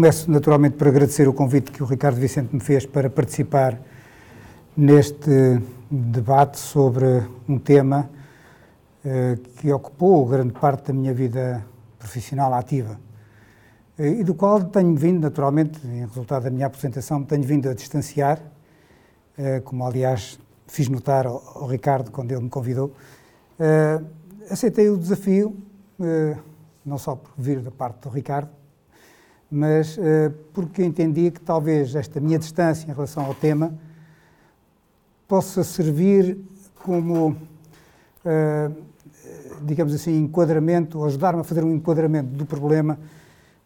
começo naturalmente por agradecer o convite que o Ricardo Vicente me fez para participar neste debate sobre um tema uh, que ocupou grande parte da minha vida profissional ativa uh, e do qual tenho vindo, naturalmente, em resultado da minha apresentação, tenho vindo a distanciar, uh, como aliás fiz notar ao, ao, Ricardo quando ele me convidou. aceitei o desafio, não só por vir da parte do Ricardo, mas porque entendia que talvez esta minha distância em relação ao tema possa servir como, uh, digamos assim, enquadramento, ajudar-me a fazer um enquadramento do problema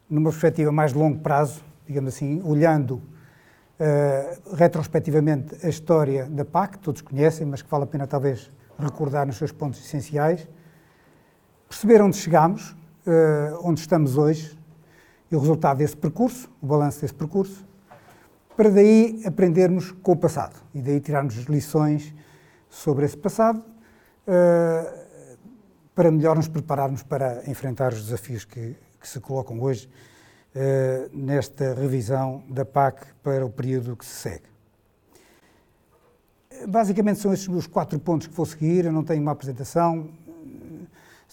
numa perspectiva mais de longo prazo, digamos assim, olhando uh, retrospectivamente a história da PAC, que todos conhecem, mas que vale a pena talvez recordar nos seus pontos essenciais, perceber onde chegamos, uh, onde estamos hoje, e o resultado desse percurso, o balanço desse percurso, para daí aprendermos com o passado e daí tirarmos lições sobre esse passado uh, para melhor nos prepararmos para enfrentar os desafios que, que se colocam hoje uh, nesta revisão da PAC para o período que se segue. Basicamente são estes os quatro pontos que vou seguir, eu não tenho uma apresentação,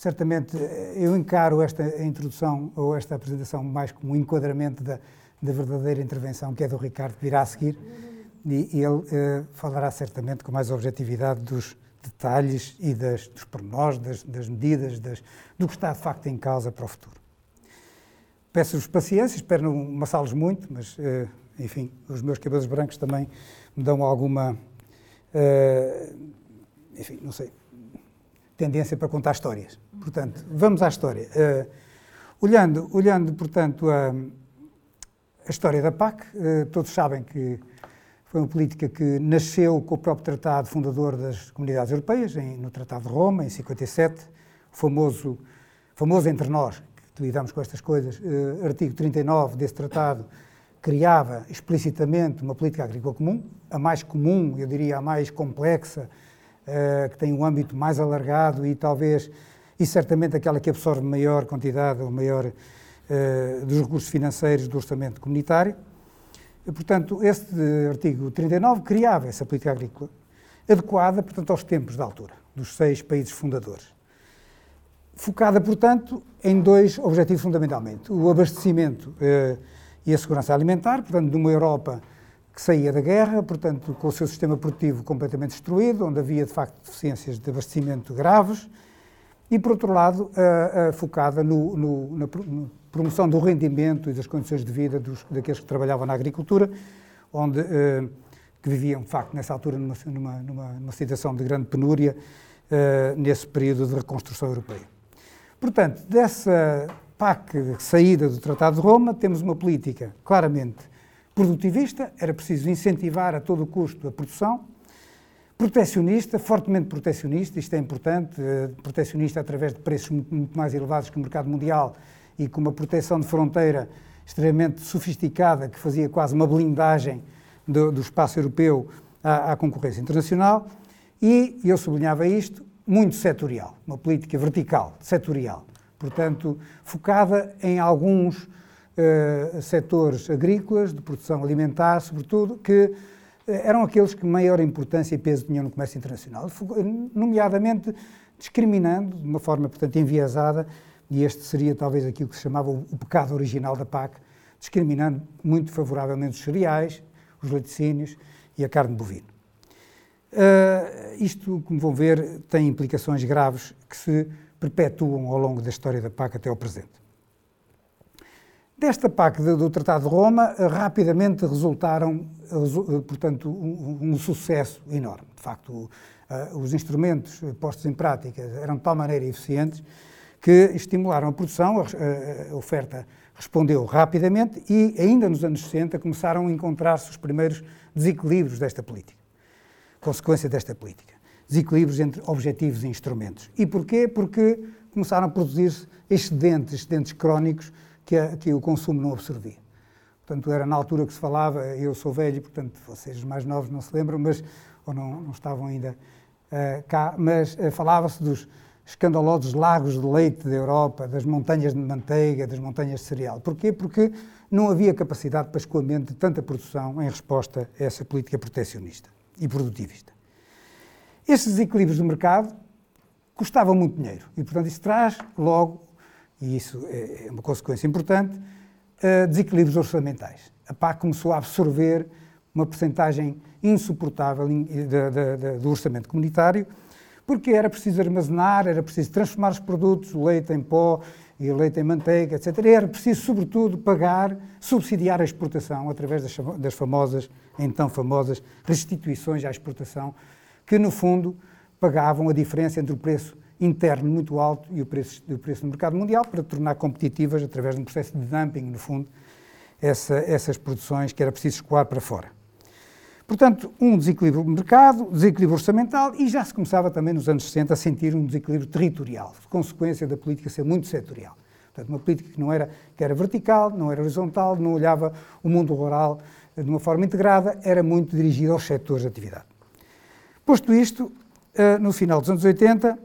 certamente eu encaro esta introdução ou esta apresentação mais como um enquadramento da, da verdadeira intervenção, que é do Ricardo, que virá a seguir, e ele uh, falará certamente com mais objetividade dos detalhes e das, dos pormenores, das, das medidas, das, do que está de facto em causa para o futuro. Peço-vos paciência, espero não amassá-los muito, mas, uh, enfim, os meus cabelos brancos também me dão alguma, uh, enfim, não sei, tendência para contar histórias. Portanto, vamos à história. olhando, olhando, portanto, a a história da PAC, eh, todos sabem que foi uma política que nasceu com o próprio tratado fundador das comunidades europeias, no Tratado de Roma, em 57, famoso, famoso entre nós, que lidamos com estas coisas, eh, artigo 39 desse tratado criava explicitamente uma política agrícola comum, a mais comum, eu diria a mais complexa, eh, que tem um âmbito mais alargado e talvez, e certamente aquela que absorve maior quantidade ou maior eh, dos recursos financeiros do orçamento comunitário. E, portanto, este artigo 39 criava essa política agrícola adequada, portanto, aos tempos da altura, dos seis países fundadores. Focada, portanto, em dois objetivos fundamentalmente: o abastecimento eh, e a segurança alimentar, portanto, de uma Europa que saía da guerra, portanto, com o seu sistema produtivo completamente destruído, onde havia, de facto, deficiências de abastecimento graves, e, por outro lado, focada no, no, na, promoção do rendimento e das condições de vida dos, daqueles que trabalhavam na agricultura, onde, eh, que viviam, de facto, nessa altura, numa, numa, numa, numa situação de grande penúria, eh, nesse período de reconstrução europeia. Portanto, dessa PAC saída do Tratado de Roma, temos uma política claramente produtivista, era preciso incentivar a todo custo a produção, protecionista, fortemente protecionista, isto é importante, eh, protecionista através de preços muito mais elevados que o mercado mundial e com uma proteção de fronteira extremamente sofisticada, que fazia quase uma blindagem do, do espaço europeu à, à, concorrência internacional, e eu sublinhava isto, muito setorial, uma política vertical, setorial, portanto, focada em alguns uh, setores agrícolas, de produção alimentar, sobretudo, que uh, eram aqueles que maior importância e peso tinham no comércio internacional, nomeadamente discriminando, de uma forma, portanto, enviesada, e este seria talvez aquilo que se chamava o, o pecado original da PAC, discriminando muito favoravelmente os cereais, os laticínios e a carne bovina. Uh, isto, como vão ver, tem implicações graves que se perpetuam ao longo da história da PAC até ao presente. Desta PAC do, do Tratado de Roma, uh, rapidamente resultaram, uh, portanto, um, um, sucesso enorme. De facto, os instrumentos postos em prática eram de tal maneira eficientes que estimularam a produção, a, oferta respondeu rapidamente e, ainda nos anos 60, começaram a encontrar-se os primeiros desequilíbrios desta política, consequência desta política. Desequilíbrios entre objetivos e instrumentos. E porquê? Porque começaram a produzir-se excedentes, excedentes crónicos que, a, que o consumo não absorvia. Portanto, era na altura que se falava, eu sou velho, portanto, vocês mais novos não se lembram, mas, ou não, não estavam ainda uh, cá, mas uh, falava-se dos escandalosos lagos de leite da Europa, das montanhas de manteiga, das montanhas de cereal. Porquê? Porque não havia capacidade para escoamento de tanta produção em resposta a essa política proteccionista e produtivista. Estes desequilíbrios do mercado custavam muito dinheiro e, portanto, isso traz logo, e isso é, é uma consequência importante, uh, desequilíbrios orçamentais. A PAC começou a absorver uma percentagem insuportável do orçamento comunitário, porque era preciso armazenar, era preciso transformar os produtos, o leite em pó e o leite em manteiga, etc. E era preciso, sobretudo, pagar, subsidiar a exportação através das famosas, então famosas, restituições à exportação, que no fundo pagavam a diferença entre o preço interno muito alto e o preço, o preço no mercado mundial para tornar competitivas, através de um processo de dumping, no fundo, essa, essas produções que era preciso escoar para fora. Portanto, um desequilíbrio do mercado, desequilíbrio orçamental e já se começava também nos anos 60 a sentir um desequilíbrio territorial, consequência da política ser muito setorial. Portanto, uma política que não era, que era vertical, não era horizontal, não olhava o mundo rural de uma forma integrada, era muito dirigida aos setores de atividade. Posto isto, eh, no final dos anos 80,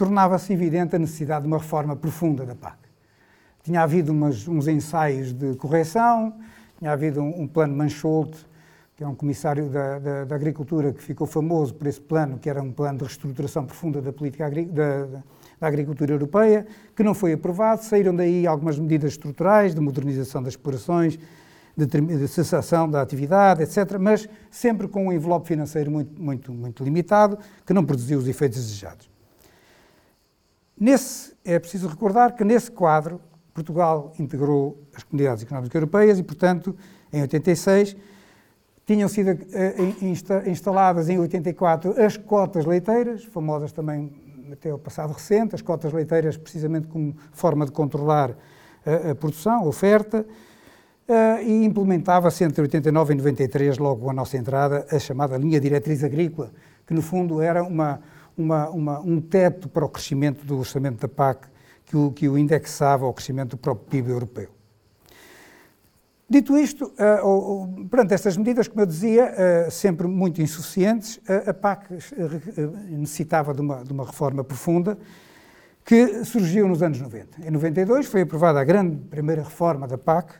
tornava-se evidente a necessidade de uma reforma profunda da PAC. Tinha havido umas, uns ensaios de correção, tinha havido um, um plano Mancholte que é um comissário da, da, da, Agricultura que ficou famoso por esse plano, que era um plano de reestruturação profunda da política da, da, agricultura europeia, que não foi aprovado. Saíram daí algumas medidas estruturais de modernização das explorações, de, de cessação da atividade, etc., mas sempre com um envelope financeiro muito, muito, muito limitado, que não produziu os efeitos desejados. Nesse, é preciso recordar que nesse quadro Portugal integrou as comunidades económicas europeias e, portanto, em 86 tinham sido uh, instaladas em 84 as cotas leiteiras, famosas também até o passado recente, as cotas leiteiras precisamente como forma de controlar a, produção, a oferta, uh, e implementava-se entre 89 e 93, logo a nossa entrada, a chamada linha diretriz agrícola, que no fundo era uma, uma, uma, um teto para o crescimento do orçamento da PAC que o, que o indexava ao crescimento do próprio PIB europeu. Dito isto, uh, perante estas medidas, como eu dizia, uh, sempre muito insuficientes, uh, a PAC necessitava de uma, de uma, reforma profunda que surgiu nos anos 90. Em 92 foi aprovada a grande primeira reforma da PAC,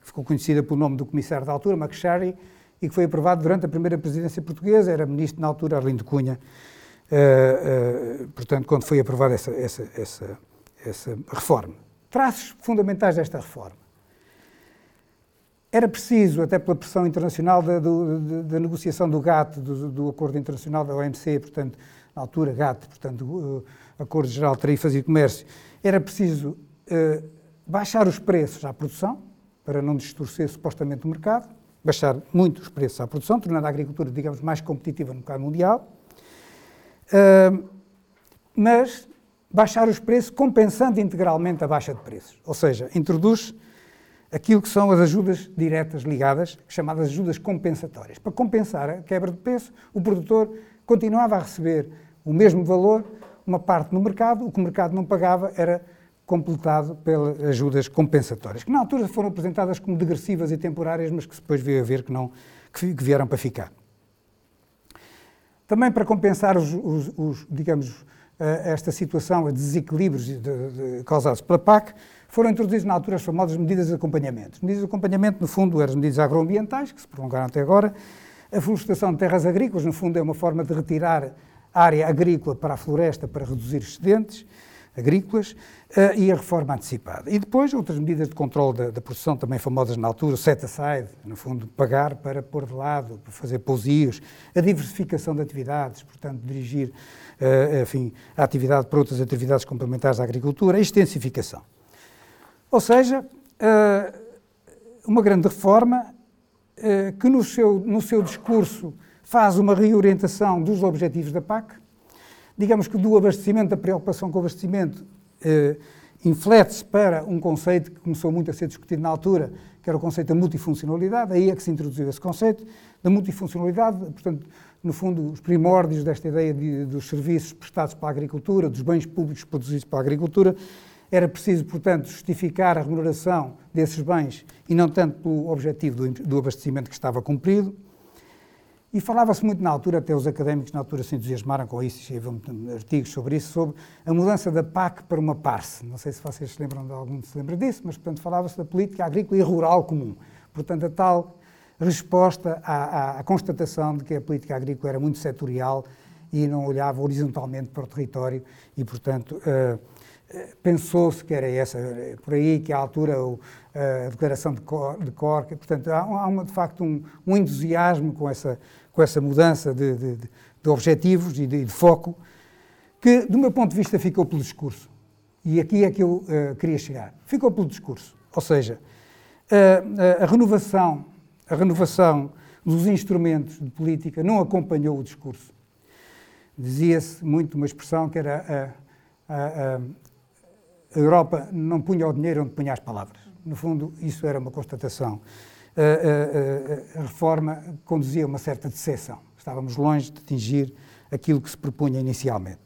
que ficou conhecida pelo nome do comissário da altura, McSherry, e que foi aprovada durante a primeira presidência portuguesa, era ministro na altura Arlindo Cunha, portanto, quando foi aprovada essa, essa, essa, essa reforma. Traços fundamentais desta reforma era preciso, até pela pressão internacional da, da negociação do GATT, do, do, Acordo Internacional da OMC, portanto, na altura GATT, portanto, uh, Acordo Geral de Tarifas e Comércio, era preciso uh, baixar os preços à produção, para não distorcer supostamente o mercado, baixar muito os preços à produção, tornando a agricultura, digamos, mais competitiva no mercado mundial, mas baixar os preços compensando integralmente a baixa de preços, ou seja, introduz aquilo que são as ajudas diretas ligadas, chamadas ajudas compensatórias. Para compensar a quebra de preço, o produtor continuava a receber o mesmo valor, uma parte no mercado, o que o mercado não pagava era completado pelas ajudas compensatórias, que na altura foram apresentadas como degressivas e temporárias, mas que depois veio a ver que, não, que vieram para ficar. Também para compensar os, os, os digamos, eh, esta situação, de desequilíbrios de, de, causados pela PAC, foram introduzidas na altura as famosas medidas de acompanhamento. As medidas de acompanhamento, no fundo, eram as medidas agroambientais, que se prolongaram até agora. A florestação de terras agrícolas, no fundo, é uma forma de retirar área agrícola para a floresta para reduzir excedentes agrícolas uh, e a reforma antecipada. E depois outras medidas de controle da, da produção, também famosas na altura, o set-aside, no fundo, pagar para pôr de lado, para fazer pousios, a diversificação de atividades, portanto, dirigir uh, enfim, a atividade para outras atividades complementares à agricultura, a extensificação. Ou seja, eh, uma grande reforma que no seu, no seu discurso faz uma reorientação dos objetivos da PAC, digamos que do abastecimento, da preocupação com o abastecimento, eh, inflete-se para um conceito que começou muito a ser discutido na altura, que era o conceito da multifuncionalidade, aí é que se introduziu esse conceito da multifuncionalidade, portanto, no fundo, os primórdios desta ideia de, dos serviços prestados para a agricultura, dos bens públicos produzidos para a agricultura, era preciso, portanto, justificar a remuneração desses bens e não tanto pelo objetivo do, do abastecimento que estava cumprido. E falava-se muito na altura, até os académicos na altura se entusiasmaram com isso, escreveram artigos sobre isso, sobre a mudança da PAC para uma PARSE. Não sei se vocês se lembram de algum se lembra disso, mas, portanto, falava-se da política agrícola e rural comum. Portanto, a tal resposta à, à, à, constatação de que a política agrícola era muito setorial e não olhava horizontalmente para o território e, portanto, uh, pensou-se que era essa, por aí que à altura o, a declaração de, Cor, de Cork, portanto, há, há uma, de facto um, um entusiasmo com essa com essa mudança de, de, de objetivos e de, de, foco, que, do meu ponto de vista, ficou pelo discurso. E aqui é que eu uh, queria chegar. Ficou pelo discurso. Ou seja, uh, a renovação, a renovação dos instrumentos de política não acompanhou o discurso. Dizia-se muito uma expressão que era a, a, a, Europa não punha o dinheiro onde punha as palavras. No fundo, isso era uma constatação a, reforma conduzia a uma certa decepção. Estávamos longe de atingir aquilo que se propunha inicialmente.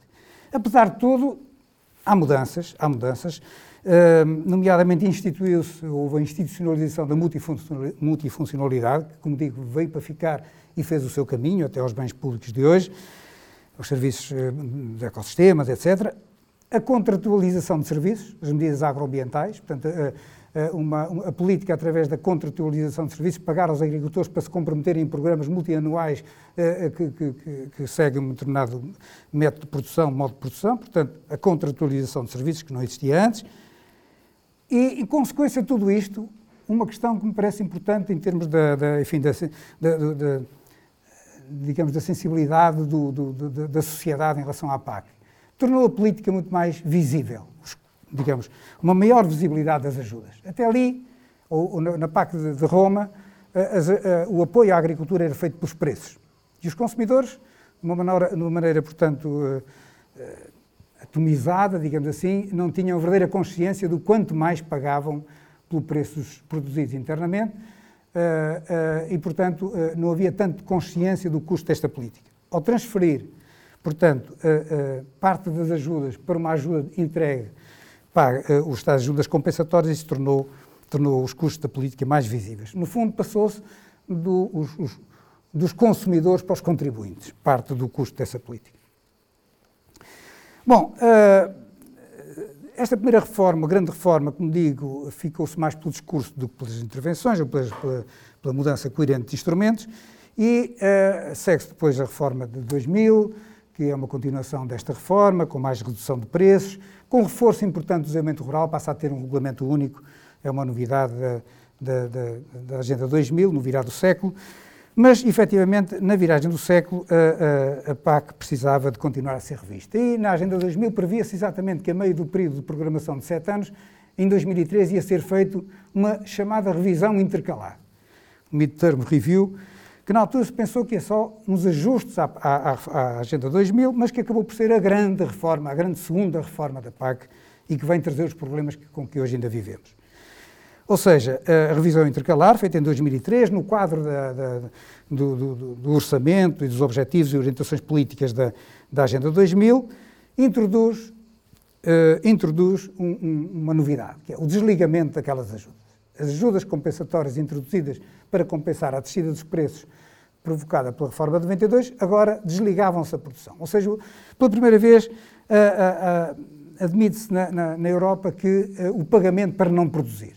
Apesar de tudo, há mudanças, há mudanças, nomeadamente instituiu-se, houve a institucionalização da multifuncionalidade, que, como digo, veio para ficar e fez o seu caminho até aos bens públicos de hoje, os serviços de ecossistemas, etc. A contratualização de serviços, as medidas agroambientais, portanto, uma, uma, a política através da contratualização de serviços, pagar aos agricultores para se comprometerem em programas multianuais uh, que, que, que, seguem um determinado método de produção, modo de produção, portanto, a contratualização de serviços que não existia antes. E, em consequência de tudo isto, uma questão que me parece importante em termos da, da enfim, da, da, da, digamos, da sensibilidade do, do, da sociedade em relação à PAC. Tornou a política muito mais visível. Os digamos, uma maior visibilidade das ajudas. Até ali, ou, ou na PAC de, de Roma, as, a, o apoio à agricultura era feito pelos preços. E os consumidores, de uma maneira, de uma maneira portanto, uh, atomizada, digamos assim, não tinham verdadeira consciência do quanto mais pagavam pelos preços produzidos internamente e, portanto, não havia tanto consciência do custo desta política. Ao transferir, portanto, parte das ajudas para uma ajuda entregue paga uh, os Estados ajudas compensatórias e se tornou, tornou os custos da política mais visíveis. No fundo, passou-se do, dos consumidores para os contribuintes, parte do custo dessa política. Bom, uh, esta primeira reforma, grande reforma, como digo, ficou-se mais pelo discurso do que pelas intervenções, ou pela, pela, pela mudança coerente de instrumentos, e uh, segue-se depois a reforma de 2000, que é uma continuação desta reforma, com mais redução de preços, com reforço importante do desenvolvimento rural, passa a ter um regulamento único, é uma novidade da, da, da, da Agenda 2000, no virar do século, mas, efetivamente, na viragem do século, a, a, a, PAC precisava de continuar a ser revista. E na Agenda 2000 previa-se exatamente que, a meio do período de programação de sete anos, em 2013 ia ser feito uma chamada revisão intercalar, Midterm Review, que na altura se pensou que é só uns ajustes à, à, à, Agenda 2000, mas que acabou por ser a grande reforma, a grande segunda reforma da PAC e que vem trazer os problemas que, com que hoje ainda vivemos. Ou seja, a revisão intercalar, feita em 2003, no quadro da, da, do, do, do, orçamento e dos objetivos e orientações políticas da, da Agenda 2000, introduz, uh, introduz um, um, uma novidade, que é o desligamento daquelas ajudas. As ajudas compensatórias introduzidas para compensar a descida dos preços provocada pela reforma de 92, agora desligavam-se a produção. Ou seja, pela primeira vez, admite-se na, na, na, Europa que uh, o pagamento para não produzir.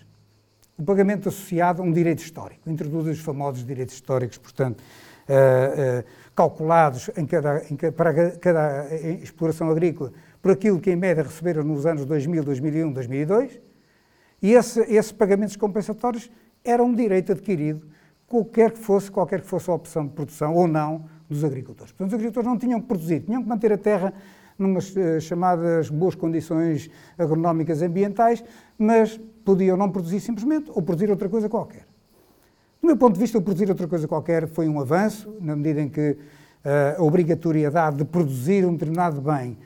O pagamento associado a um direito histórico. Introduz os famosos direitos históricos, portanto, uh, uh, calculados em cada, em, para cada exploração agrícola por aquilo que, em média, receberam nos anos 2000, 2001, 2002. E esse, esses pagamentos compensatórios era um direito adquirido, qualquer que fosse, qualquer que fosse a opção de produção ou não dos agricultores. Portanto, os agricultores não tinham que produzir, tinham que manter a terra numas uh, chamadas boas condições agronómicas ambientais, mas podiam não produzir simplesmente ou produzir outra coisa qualquer. Do meu ponto de vista, o produzir outra coisa qualquer foi um avanço, na medida em que uh, a obrigatoriedade de produzir um determinado bem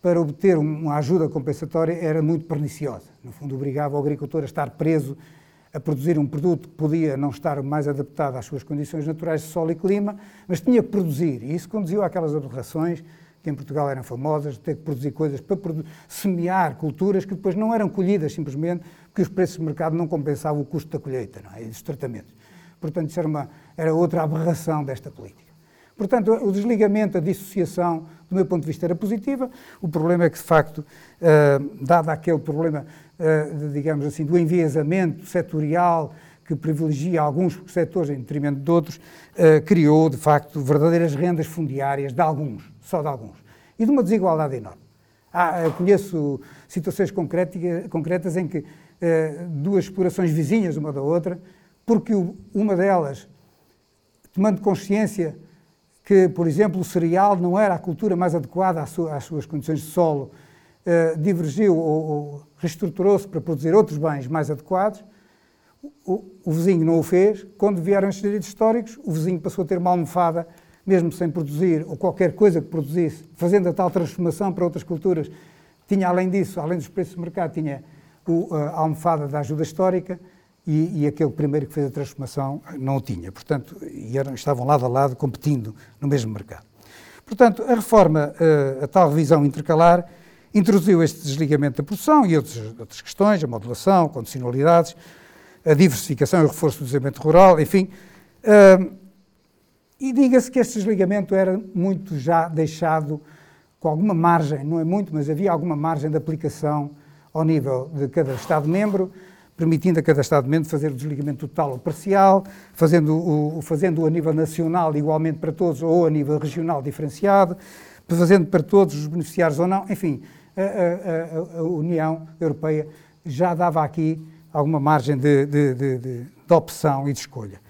para obter uma ajuda compensatória era muito perniciosa. No fundo, obrigava o agricultor a estar preso a produzir um produto que podia não estar mais adaptado às suas condições naturais de solo e clima, mas tinha que produzir. E isso conduziu àquelas aberrações que em Portugal eram famosas, de ter que produzir coisas para produ semear culturas que depois não eram colhidas simplesmente porque os preços de mercado não compensavam o custo da colheita não é? e dos tratamentos. Portanto, isso era, uma, era outra aberração desta política. Portanto, o desligamento, a dissociação, do meu ponto de vista, era positiva. O problema é que, de facto, uh, dado aquele problema, uh, de, digamos assim, do enviesamento setorial que privilegia alguns setores em detrimento de outros, uh, criou, de facto, verdadeiras rendas fundiárias de alguns, só de alguns, e de uma desigualdade enorme. Ah, conheço situações concretas em que duas explorações vizinhas uma da outra, porque uma delas, tomando consciência que, por exemplo, o cereal não era a cultura mais adequada às suas condições de solo, eh, divergiu ou, ou reestruturou-se para produzir outros bens mais adequados. O, vizinho não o fez. Quando vieram estes direitos históricos, o vizinho passou a ter uma almofada, mesmo sem produzir, ou qualquer coisa que produzisse, fazendo a tal transformação para outras culturas. Tinha, além disso, além dos preços de mercado, tinha o, a almofada da ajuda histórica e, e, aquele primeiro que fez a transformação não o tinha. Portanto, eram, estavam lado a lado, competindo no mesmo mercado. Portanto, a reforma, eh, a tal revisão intercalar, introduziu este desligamento da produção e outras, questões, a modulação, condicionalidades, a diversificação e o reforço do desenvolvimento rural, enfim. Eh, e diga-se que este desligamento era muito já deixado com alguma margem, não é muito, mas havia alguma margem de aplicação ao nível de cada Estado-membro, permitindo a cada Estado-membro fazer o desligamento total ou parcial, fazendo o, fazendo a nível nacional igualmente para todos ou a nível regional diferenciado, fazendo para todos os beneficiários ou não. Enfim, a, a, a, União Europeia já dava aqui alguma margem de, de, de, de opção e de escolha.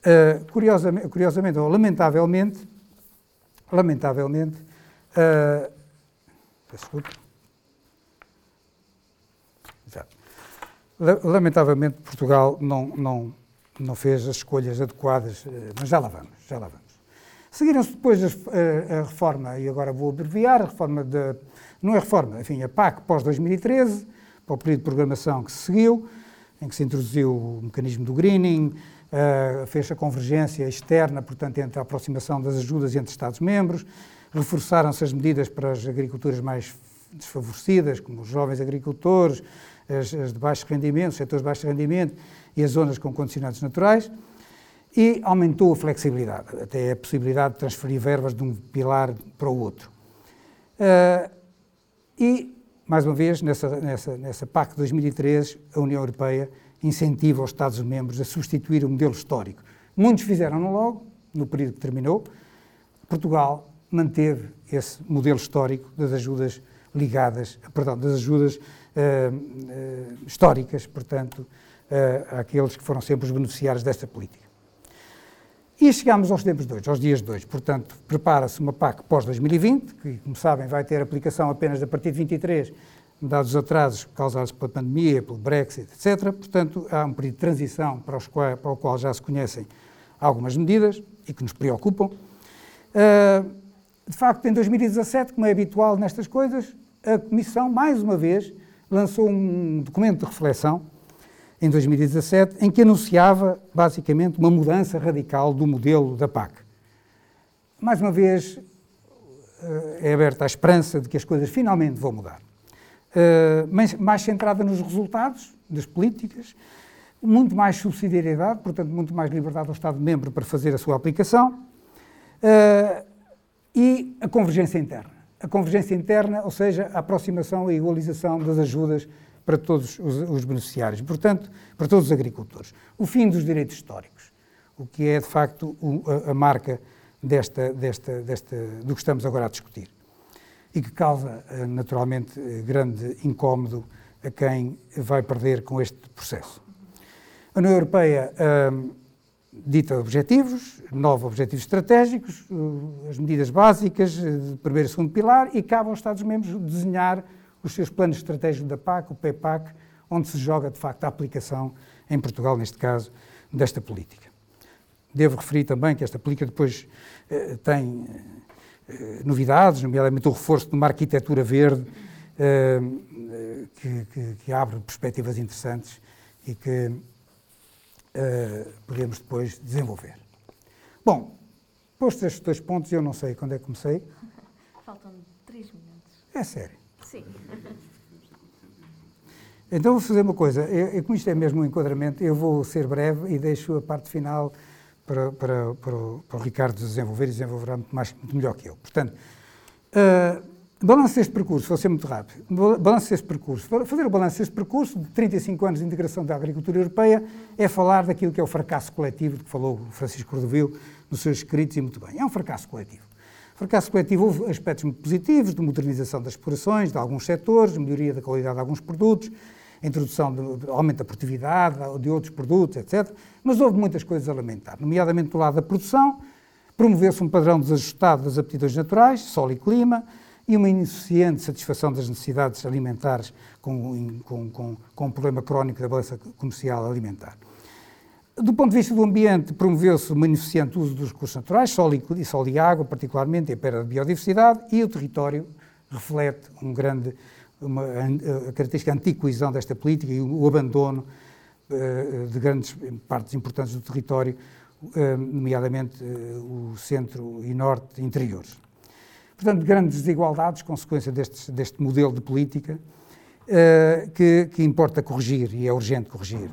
Uh, curiosamente, curiosamente, ou lamentavelmente, lamentavelmente, uh, Lamentavelmente, Portugal não, não, não fez as escolhas adequadas, eh, mas já lá vamos, já lá vamos. Seguiram-se depois a, a, a, reforma, e agora vou abreviar, a reforma de, não é reforma, enfim, a PAC pós-2013, para o período de programação que se seguiu, em que se introduziu o mecanismo do greening, uh, fez a convergência externa, portanto, entre a aproximação das ajudas entre Estados-membros, reforçaram-se as medidas para as agriculturas mais desfavorecidas, como os jovens agricultores, as, as de baixo rendimento, os setores de baixo rendimento e as zonas com condicionantes naturais, e aumentou a flexibilidade, até a possibilidade de transferir verbas de um pilar para o outro. Uh, e, mais uma vez, nessa, nessa, nessa PAC 2003, a União Europeia incentiva os Estados-membros a substituir o modelo histórico. Muitos fizeram-no logo, no período que terminou. Portugal manteve esse modelo histórico das ajudas ligadas, perdão, das ajudas uh, uh, históricas, portanto, uh, àqueles que foram sempre os beneficiários desta política. E chegamos aos tempos aos dias de hoje. Portanto, prepara-se uma PAC pós-2020, que, como sabem, vai ter aplicação apenas a partir de 23, dados os atrasos causados pela pandemia, pelo Brexit, etc. Portanto, há um período de transição para, qual, para o qual já se conhecem algumas medidas e que nos preocupam. Uh, de facto, em 2017, como é habitual nestas coisas, a Comissão, mais uma vez, lançou um documento de reflexão em 2017 em que anunciava basicamente uma mudança radical do modelo da PAC. Mais uma vez eh, é aberta a esperança de que as coisas finalmente vão mudar. Eh, mais centrada nos resultados das políticas, muito mais subsidiariedade, portanto, muito mais liberdade ao Estado-membro para fazer a sua aplicação eh, e a convergência interna a convergência interna, ou seja, a aproximação e igualização das ajudas para todos os, os, beneficiários, portanto, para todos os agricultores. O fim dos direitos históricos, o que é, de facto, o, a, a, marca desta, desta, desta, do que estamos agora a discutir. E que causa, eh, naturalmente, eh, grande incómodo a quem vai perder com este processo. A União Europeia. Hum, dita objetivos, nove objetivos estratégicos, eh, as medidas básicas primeiro e segundo pilar, e cabe aos Estados-membros desenhar os seus planos estratégicos da PAC, o PEPAC, onde se joga, de facto, a aplicação, em Portugal, neste caso, desta política. Devo referir também que esta política depois eh, tem eh, novidades, nomeadamente o reforço de uma arquitetura verde eh, que, que, que abre perspectivas interessantes e que uh, podemos depois desenvolver. Bom, postos estes dois pontos, eu não sei quando é que comecei. Faltam três minutos. É sério? Sim. Então vou fazer uma coisa, eu, como isto é mesmo um enquadramento, eu vou ser breve e deixo a parte final para, para, para, o, para o Ricardo desenvolver e desenvolverá muito, mais, muito melhor que eu. Portanto, uh, balanço deste percurso, vou ser muito rápido, balanço deste percurso. Fazer o balanço deste percurso de 35 anos de integração da agricultura europeia é falar daquilo que é o fracasso coletivo de que falou Francisco Cordovil nos seus escritos e muito bem. É um fracasso coletivo. Fracasso coletivo houve aspectos positivos, de modernização das explorações, de alguns setores, melhoria da qualidade de alguns produtos, introdução de, de aumento da produtividade, de outros produtos, etc. Mas houve muitas coisas a lamentar, nomeadamente do lado da produção, promoveu-se um padrão desajustado das aptidões naturais, solo e clima, e uma insuficiente satisfação das necessidades alimentares com, com, com, com um problema crónico da balança comercial alimentar. Do ponto de vista do ambiente, promoveu-se o beneficente uso dos recursos naturais, sol e, e água, particularmente, e a perda de biodiversidade, e o território reflete um grande, uma, a característica anticoesão desta política e o, abandono uh, de grandes partes importantes do território, uh, nomeadamente uh, o centro e norte interiores. Portanto, grandes desigualdades, consequência deste, deste modelo de política, que, que, importa corrigir e é urgente corrigir.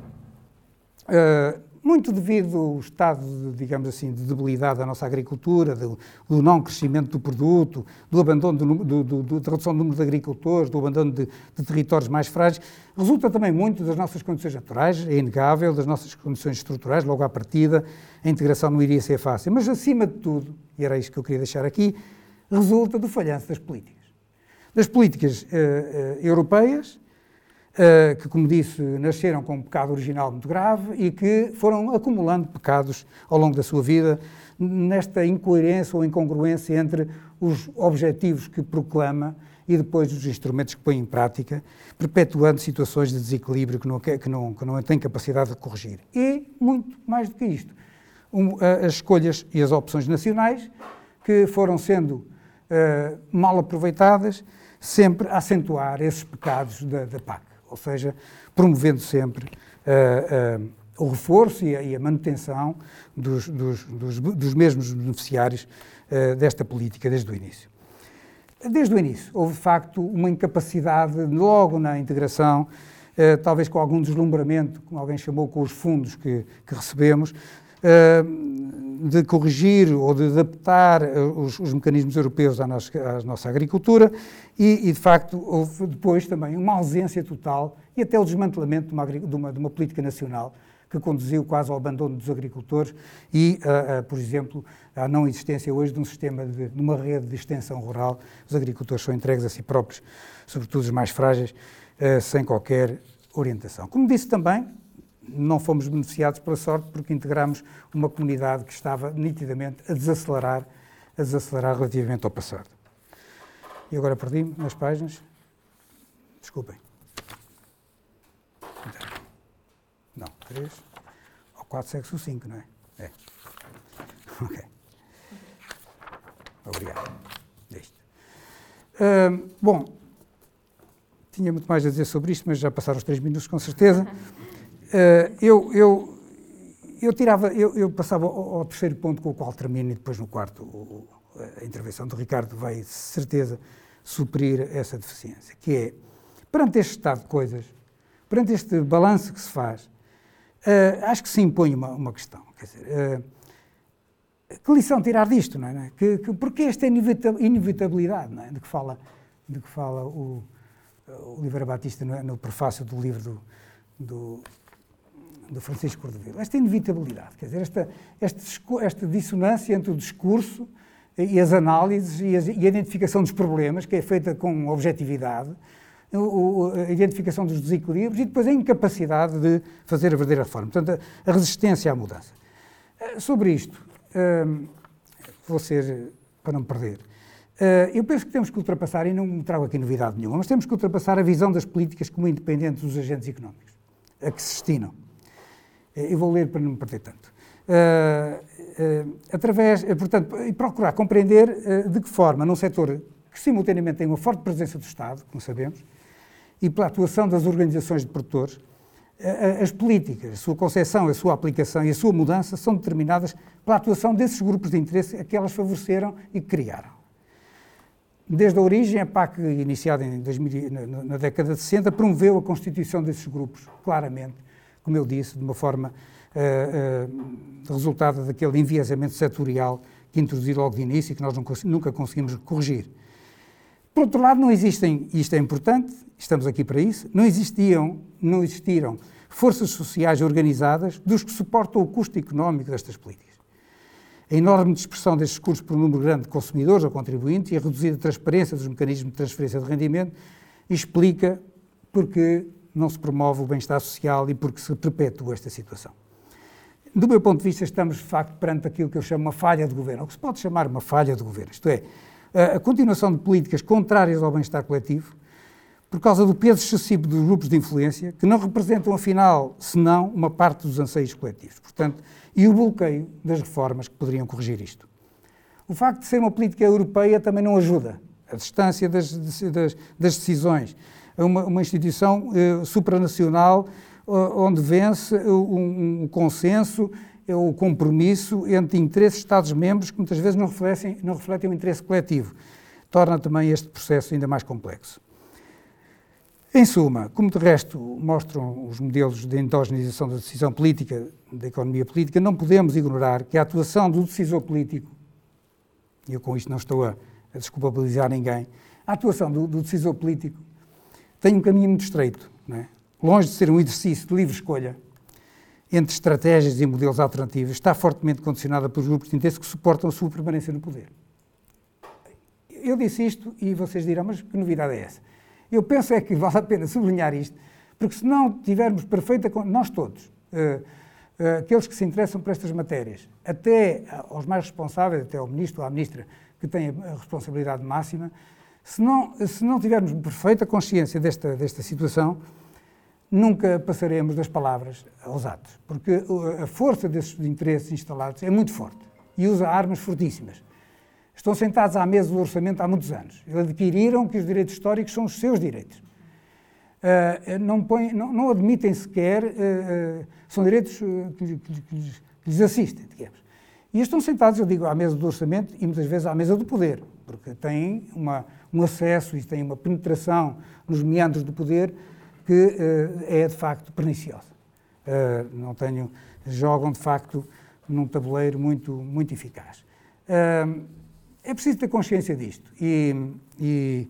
Uh, muito devido ao estado, digamos assim, de debilidade da nossa agricultura, do, do não crescimento do produto, do abandono do, da redução do número de agricultores, do abandono de, de, territórios mais frágeis, resulta também muito das nossas condições naturais, é inegável, das nossas condições estruturais, logo à partida, a integração não iria ser fácil. Mas, acima de tudo, e era isto que eu queria deixar aqui, resulta do falhanço das políticas. Das políticas uh, uh, europeias, uh, que, como disse, nasceram com um pecado original muito grave e que foram acumulando pecados ao longo da sua vida, nesta incoerência ou incongruência entre os objetivos que proclama e depois os instrumentos que põe em prática, perpetuando situações de desequilíbrio que não, que não, que não tem capacidade de corrigir. E, muito mais do que isto, um, as escolhas e as opções nacionais que foram sendo uh, mal aproveitadas, sempre a acentuar esses pecados da, da PAC ou seja, promovendo sempre uh, uh, o reforço e a, e a manutenção dos, dos, dos, dos, mesmos beneficiários uh, desta política desde o início. Desde o início, houve de facto uma incapacidade, logo na integração, talvez com algum deslumbramento, como alguém chamou, com os fundos que, que recebemos, de corrigir ou de adaptar os, os mecanismos europeus à à nossa agricultura e, e, de facto, houve depois também uma ausência total e até o desmantelamento de uma, de uma, de uma política nacional que conduziu quase ao abandono dos agricultores e, uh, uh, por exemplo, à não existência hoje de um sistema, de, de, uma rede de extensão rural. Os agricultores são entregues a si próprios, sobretudo os mais frágeis, uh, sem qualquer orientação. Como disse também, não fomos beneficiados pela sorte porque integramos uma comunidade que estava nitidamente a desacelerar, a desacelerar relativamente ao passado. E agora perdi-me nas páginas. Desculpem. Não, 3 ou 4 sexo 5, não é? É. Ok. Obrigado. Uh, bom, tinha muito mais a dizer sobre isto, mas já passaram os 3 minutos com certeza. Uh, eu, eu, eu, tirava, eu, eu passava ao, ao, terceiro ponto com o qual termino e depois no quarto o, a intervenção do Ricardo vai, certeza, suprir essa deficiência, que é, perante este estado de coisas, perante este balanço que se faz, uh, acho que se impõe uma, uma questão. Quer dizer, uh, que lição tirar disto, não é? Que, que, porque esta inevitabilidade não é? de que fala, de que fala o, o Oliveira Batista no, no prefácio do livro do, do, do Francisco Cordovil. Esta inevitabilidade, quer dizer, esta, esta, esta dissonância entre o discurso e as análises e, as, e, a identificação dos problemas, que é feita com objetividade, o, a identificação dos desequilíbrios e depois a incapacidade de fazer a verdadeira reforma. Portanto, a, resistência à mudança. Eh, sobre isto, hum, vou ser, para não perder, uh, eu penso que temos que ultrapassar, e não trago aqui novidade nenhuma, mas temos que ultrapassar a visão das políticas como independentes dos agentes económicos, a que se destinam. Eh, eu vou ler para não me perder tanto. Uh, uh, através, uh, portanto, e procurar compreender de que forma, num setor que simultaneamente tem uma forte presença do Estado, como sabemos, e pela atuação das organizações de produtores, as políticas, a sua concepção, a sua aplicação e a sua mudança são determinadas pela atuação desses grupos de interesse a que elas favoreceram e criaram. Desde a origem, a PAC, iniciada em 2000, na, na década de 60, promoveu a constituição desses grupos, claramente, como eu disse, de uma forma uh, uh, resultado daquele enviesamento setorial que introduzi logo de início e que nós nunca conseguimos corrigir. Por outro lado, não existem, e isto é importante, estamos aqui para isso, não existiam, não existiram forças sociais organizadas dos que suportam o custo económico destas políticas. A enorme dispersão destes custos por um número grande de consumidores ou contribuintes e a reduzida transparência dos mecanismos de transferência de rendimento explica porque não se promove o bem-estar social e porque se perpetua esta situação. Do meu ponto de vista, estamos de facto perante aquilo que eu chamo uma falha de governo, ou que se pode chamar uma falha de governo, isto é, a continuação de políticas contrárias ao bem-estar coletivo, por causa do peso excessivo dos grupos de influência, que não representam, afinal, senão uma parte dos anseios coletivos. Portanto, e o bloqueio das reformas que poderiam corrigir isto. O facto de ser uma política europeia também não ajuda. A distância das, das, das decisões. Uma, uma instituição eh, supranacional onde vence um, um consenso, o compromisso entre interesses de Estados-membros que muitas vezes não refletem, não refletem o interesse coletivo. Torna também este processo ainda mais complexo. Em suma, como de resto mostram os modelos de endogenização da decisão política, da economia política, não podemos ignorar que a atuação do decisor político, e eu com isto não estou a, a desculpabilizar ninguém, a atuação do, do, decisor político tem um caminho muito estreito, é? longe de ser um exercício de livre escolha entre estratégias e modelos alternativos, está fortemente condicionada pelos grupos de interesse que suportam a sua permanência no poder. Eu disse isto e vocês dirão, mas que novidade é essa? Eu penso é que vale a pena sublinhar isto, porque se não tivermos perfeita. Nós todos, uh, uh, aqueles que se interessam por estas matérias, até aos mais responsáveis, até ao ministro ou à ministra, que têm a responsabilidade máxima, se não, se não tivermos perfeita consciência desta, desta situação, nunca passaremos das palavras aos atos, porque a força desses interesses instalados é muito forte e usa armas fortíssimas. Estão sentados à mesa do orçamento há muitos anos. Eles adquiriram que os direitos históricos são os seus direitos. Uh, não, põe, não, não, admitem sequer, uh, uh, são direitos que, que, que, lhes, que, lhes, assistem, digamos. E estão sentados, eu digo, à mesa do orçamento e muitas vezes à mesa do poder, porque têm uma, um acesso e têm uma penetração nos meandros do poder que é de facto perniciosa. não tenho, jogam de facto num tabuleiro muito, muito eficaz. É preciso ter consciência disto. E, e,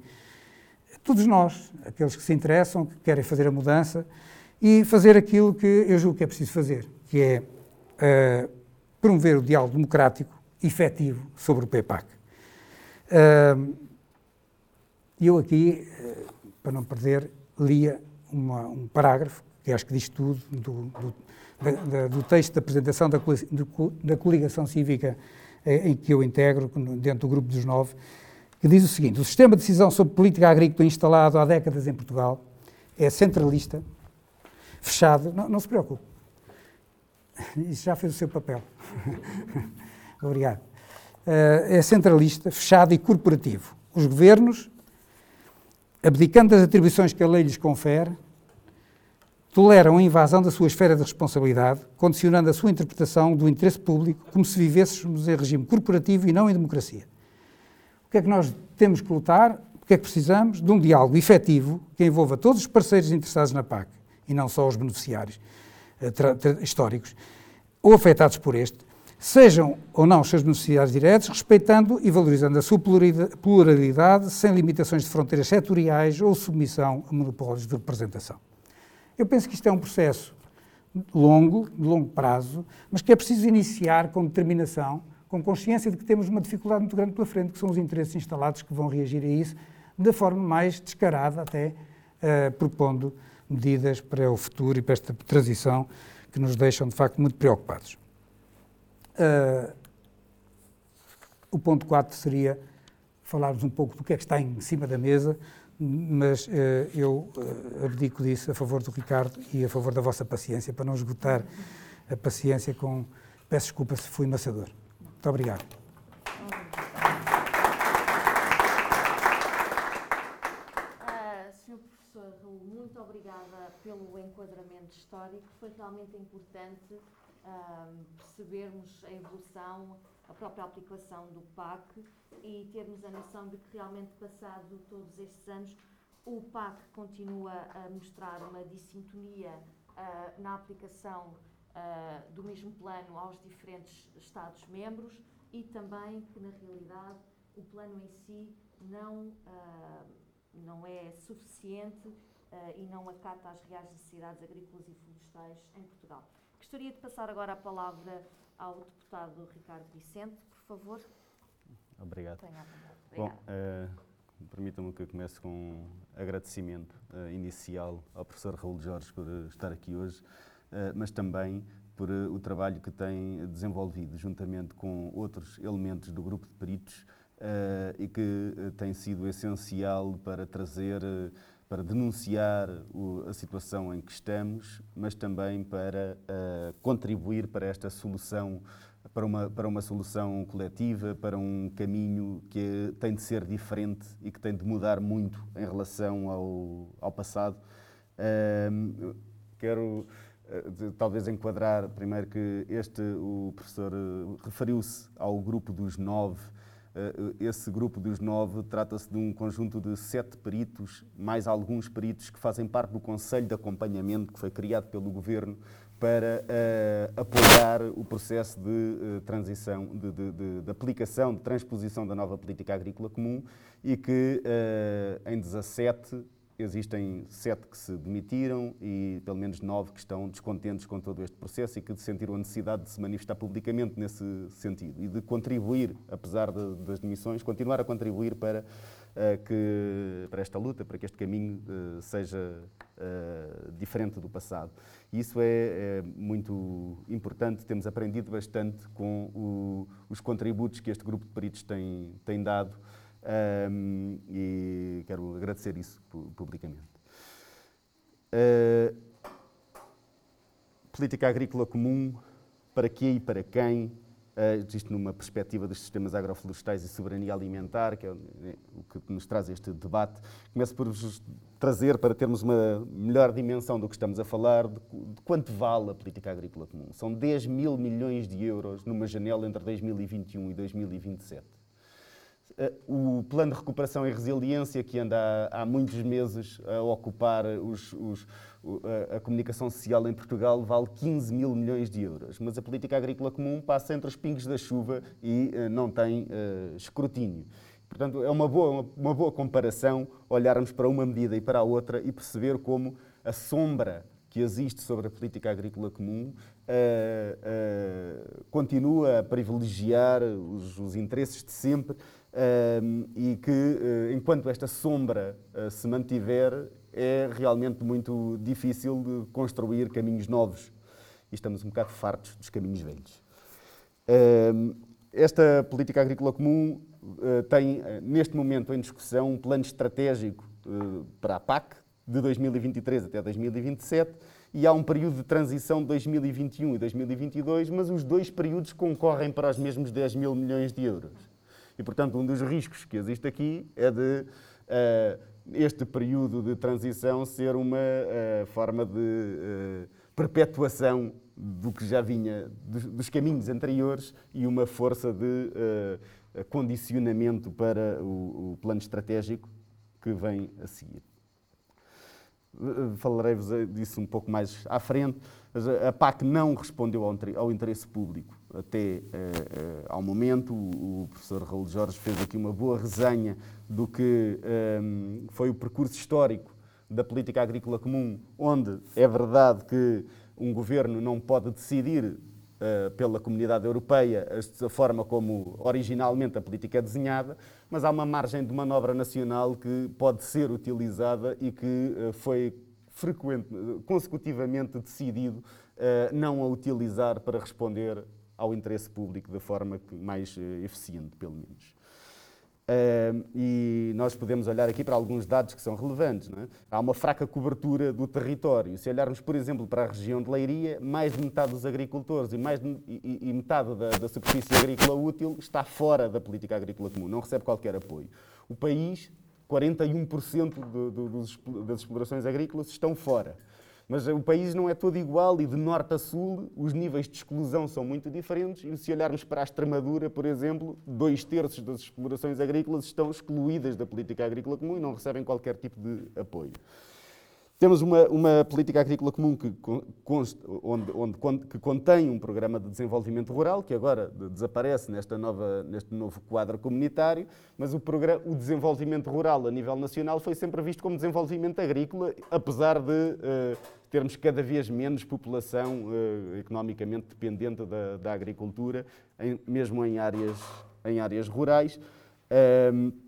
todos nós, aqueles que se interessam, que querem fazer a mudança, e fazer aquilo que eu julgo que é preciso fazer, que é uh, promover o diálogo democrático efetivo sobre o PEPAC. Uh, eu aqui, uh, para não perder, lia uma, um parágrafo, que acho que diz tudo, do, do, da, do texto da apresentação da, da coligação cívica em que eu integro, dentro do grupo dos nove, que diz o seguinte: o sistema de decisão sobre política agrícola instalado há décadas em Portugal é centralista, fechado. Não, não se preocupe, isso já fez o seu papel. Obrigado. Eh, é centralista, fechado e corporativo. Os governos, abdicando das atribuições que a lei lhes confere, toleram a invasão da sua esfera de responsabilidade, condicionando a sua interpretação do interesse público como se vivêssemos em regime corporativo e não em democracia. O que é que nós temos que lutar? O que é que precisamos? De um diálogo efetivo que envolva todos os parceiros interessados na PAC e não só os beneficiários uh, históricos ou afetados por este, sejam ou não seus beneficiários diretos, respeitando e valorizando a sua pluralidade sem limitações de fronteiras setoriais ou submissão a monopólios de representação. Eu penso que isto é um processo longo, de longo prazo, mas que é preciso iniciar com determinação, com consciência de que temos uma dificuldade muito grande pela frente, que são os interesses instalados que vão reagir a isso da forma mais descarada, até uh, propondo medidas para o futuro e para esta transição que nos deixam, de facto, muito preocupados. Uh, o ponto 4 seria falarmos um pouco do que é que está em cima da mesa, mas uh, eu uh, abdico disso a favor do Ricardo e a favor da vossa paciência, para não esgotar a paciência com. Peço desculpa se fui maçador. Muito obrigado. Muito obrigada pelo enquadramento histórico. Foi realmente importante uh, percebermos a evolução, a própria aplicação do PAC e termos a noção de que realmente, passado todos estes anos, o PAC continua a mostrar uma dissintonia uh, na aplicação uh, do mesmo plano aos diferentes Estados-membros e também que, na realidade, o plano em si não, não é suficiente e não acata as reais necessidades agrícolas e florestais em Portugal. Gostaria de passar agora a palavra ao deputado Ricardo Vicente, por favor. Obrigado. Bom, uh, permitam-me que eu comece com um agradecimento uh, inicial ao professor Raul Jorge por uh, estar aqui hoje, mas também por o trabalho que tem desenvolvido juntamente com outros elementos do grupo de peritos e que tem sido essencial para trazer para denunciar o, a situação em que estamos, mas também para uh, contribuir para esta solução, para uma, para uma solução coletiva, para um caminho que tem de ser diferente e que tem de mudar muito em relação ao, ao passado. Uh, quero uh, talvez enquadrar primeiro que este, o professor referiu-se ao grupo dos nove eh, esse grupo dos nove trata-se de um conjunto de sete peritos, mais alguns peritos que fazem parte do Conselho de Acompanhamento que foi criado pelo Governo para uh, apoiar o processo de uh, transição, de, de, de, de, aplicação, de transposição da nova política agrícola comum e que uh, em 17 existem sete que se demitiram e pelo menos nove que estão descontentes com todo este processo e que sentiram a necessidade de se manifestar publicamente nesse sentido e de contribuir, apesar de, das demissões, continuar a contribuir para, uh, que, para esta luta, para que este caminho uh, seja uh, diferente do passado. E isso é, é, muito importante, temos aprendido bastante com o, os contributos que este grupo de peritos tem, tem dado um, e quero agradecer isso publicamente. Uh, política agrícola comum, para quê e para quem? Uh, isto numa perspectiva dos sistemas agroflorestais e soberania alimentar, que é o que nos traz este debate. Começo por vos trazer, para termos uma melhor dimensão do que estamos a falar, de, de quanto vale a política agrícola comum. São 10 mil milhões de euros numa janela entre 2021 e 2027. Eh, o plano de recuperação e resiliência, que anda há, há muitos meses a ocupar os, os, a, a, comunicação social em Portugal, vale 15 mil milhões de euros. Mas a política agrícola comum passa entre os pingos da chuva e uh, não tem uh, escrutínio. Portanto, é uma boa, uma, uma boa comparação olharmos para uma medida e para a outra e perceber como a sombra que existe sobre a política agrícola comum uh, uh, continua a privilegiar os, os interesses de sempre e que, uh, enquanto esta sombra uh, se mantiver, é realmente muito difícil de construir caminhos novos. E estamos um bocado fartos dos caminhos velhos. esta política agrícola comum uh, tem, neste momento, em discussão, um plano estratégico para a PAC de 2023 até 2027 e há um período de transição de 2021 e 2022, mas os dois períodos concorrem para os mesmos 10 mil milhões de euros. E, portanto, um dos riscos que existe aqui é de uh, este período de transição ser uma uh, forma de uh, perpetuação do que já vinha dos, dos, caminhos anteriores e uma força de condicionamento para o, o plano estratégico que vem a seguir. Falarei-vos disso um pouco mais à frente. A PAC não respondeu ao interesse público até uh, ao momento. O, professor Raul Jorge fez aqui uma boa resenha do que um, ehm, foi o percurso histórico da política agrícola comum, onde é verdade que um governo não pode decidir uh, pela comunidade europeia a forma como originalmente a política é desenhada, mas há uma margem de manobra nacional que pode ser utilizada e que uh, foi frequente, consecutivamente decidido uh, não a utilizar para responder ao interesse público da forma mais eh, eficiente, pelo menos. Uh, e nós podemos olhar aqui para alguns dados que são relevantes. É? Há uma fraca cobertura do território. Se olharmos, por exemplo, para a região de Leiria, mais de metade dos agricultores e, mais de, e, e metade da, da, superfície agrícola útil está fora da política agrícola comum, não recebe qualquer apoio. O país, 41% do, do, dos, das explorações agrícolas estão fora. Mas o país não é todo igual e de norte a sul os níveis de exclusão são muito diferentes. E se olharmos para a Extremadura, por exemplo, dois terços das explorações agrícolas estão excluídas da política agrícola comum e não recebem qualquer tipo de apoio. Temos uma, uma, política agrícola comum que, onde, onde, que contém um programa de desenvolvimento rural, que agora desaparece nesta nova, neste novo quadro comunitário, mas o, programa, o desenvolvimento rural a nível nacional foi sempre visto como desenvolvimento agrícola, apesar de uh, termos cada vez menos população uh, economicamente dependente da, da agricultura, em, mesmo em áreas, em áreas rurais. Uh,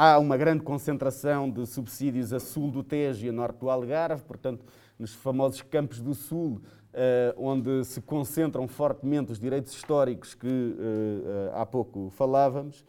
Há uma grande concentração de subsídios a sul do Tejo e a norte do Algarve, portanto, nos famosos Campos do Sul, Uh, onde se concentram fortemente os direitos históricos que uh, há pouco falávamos.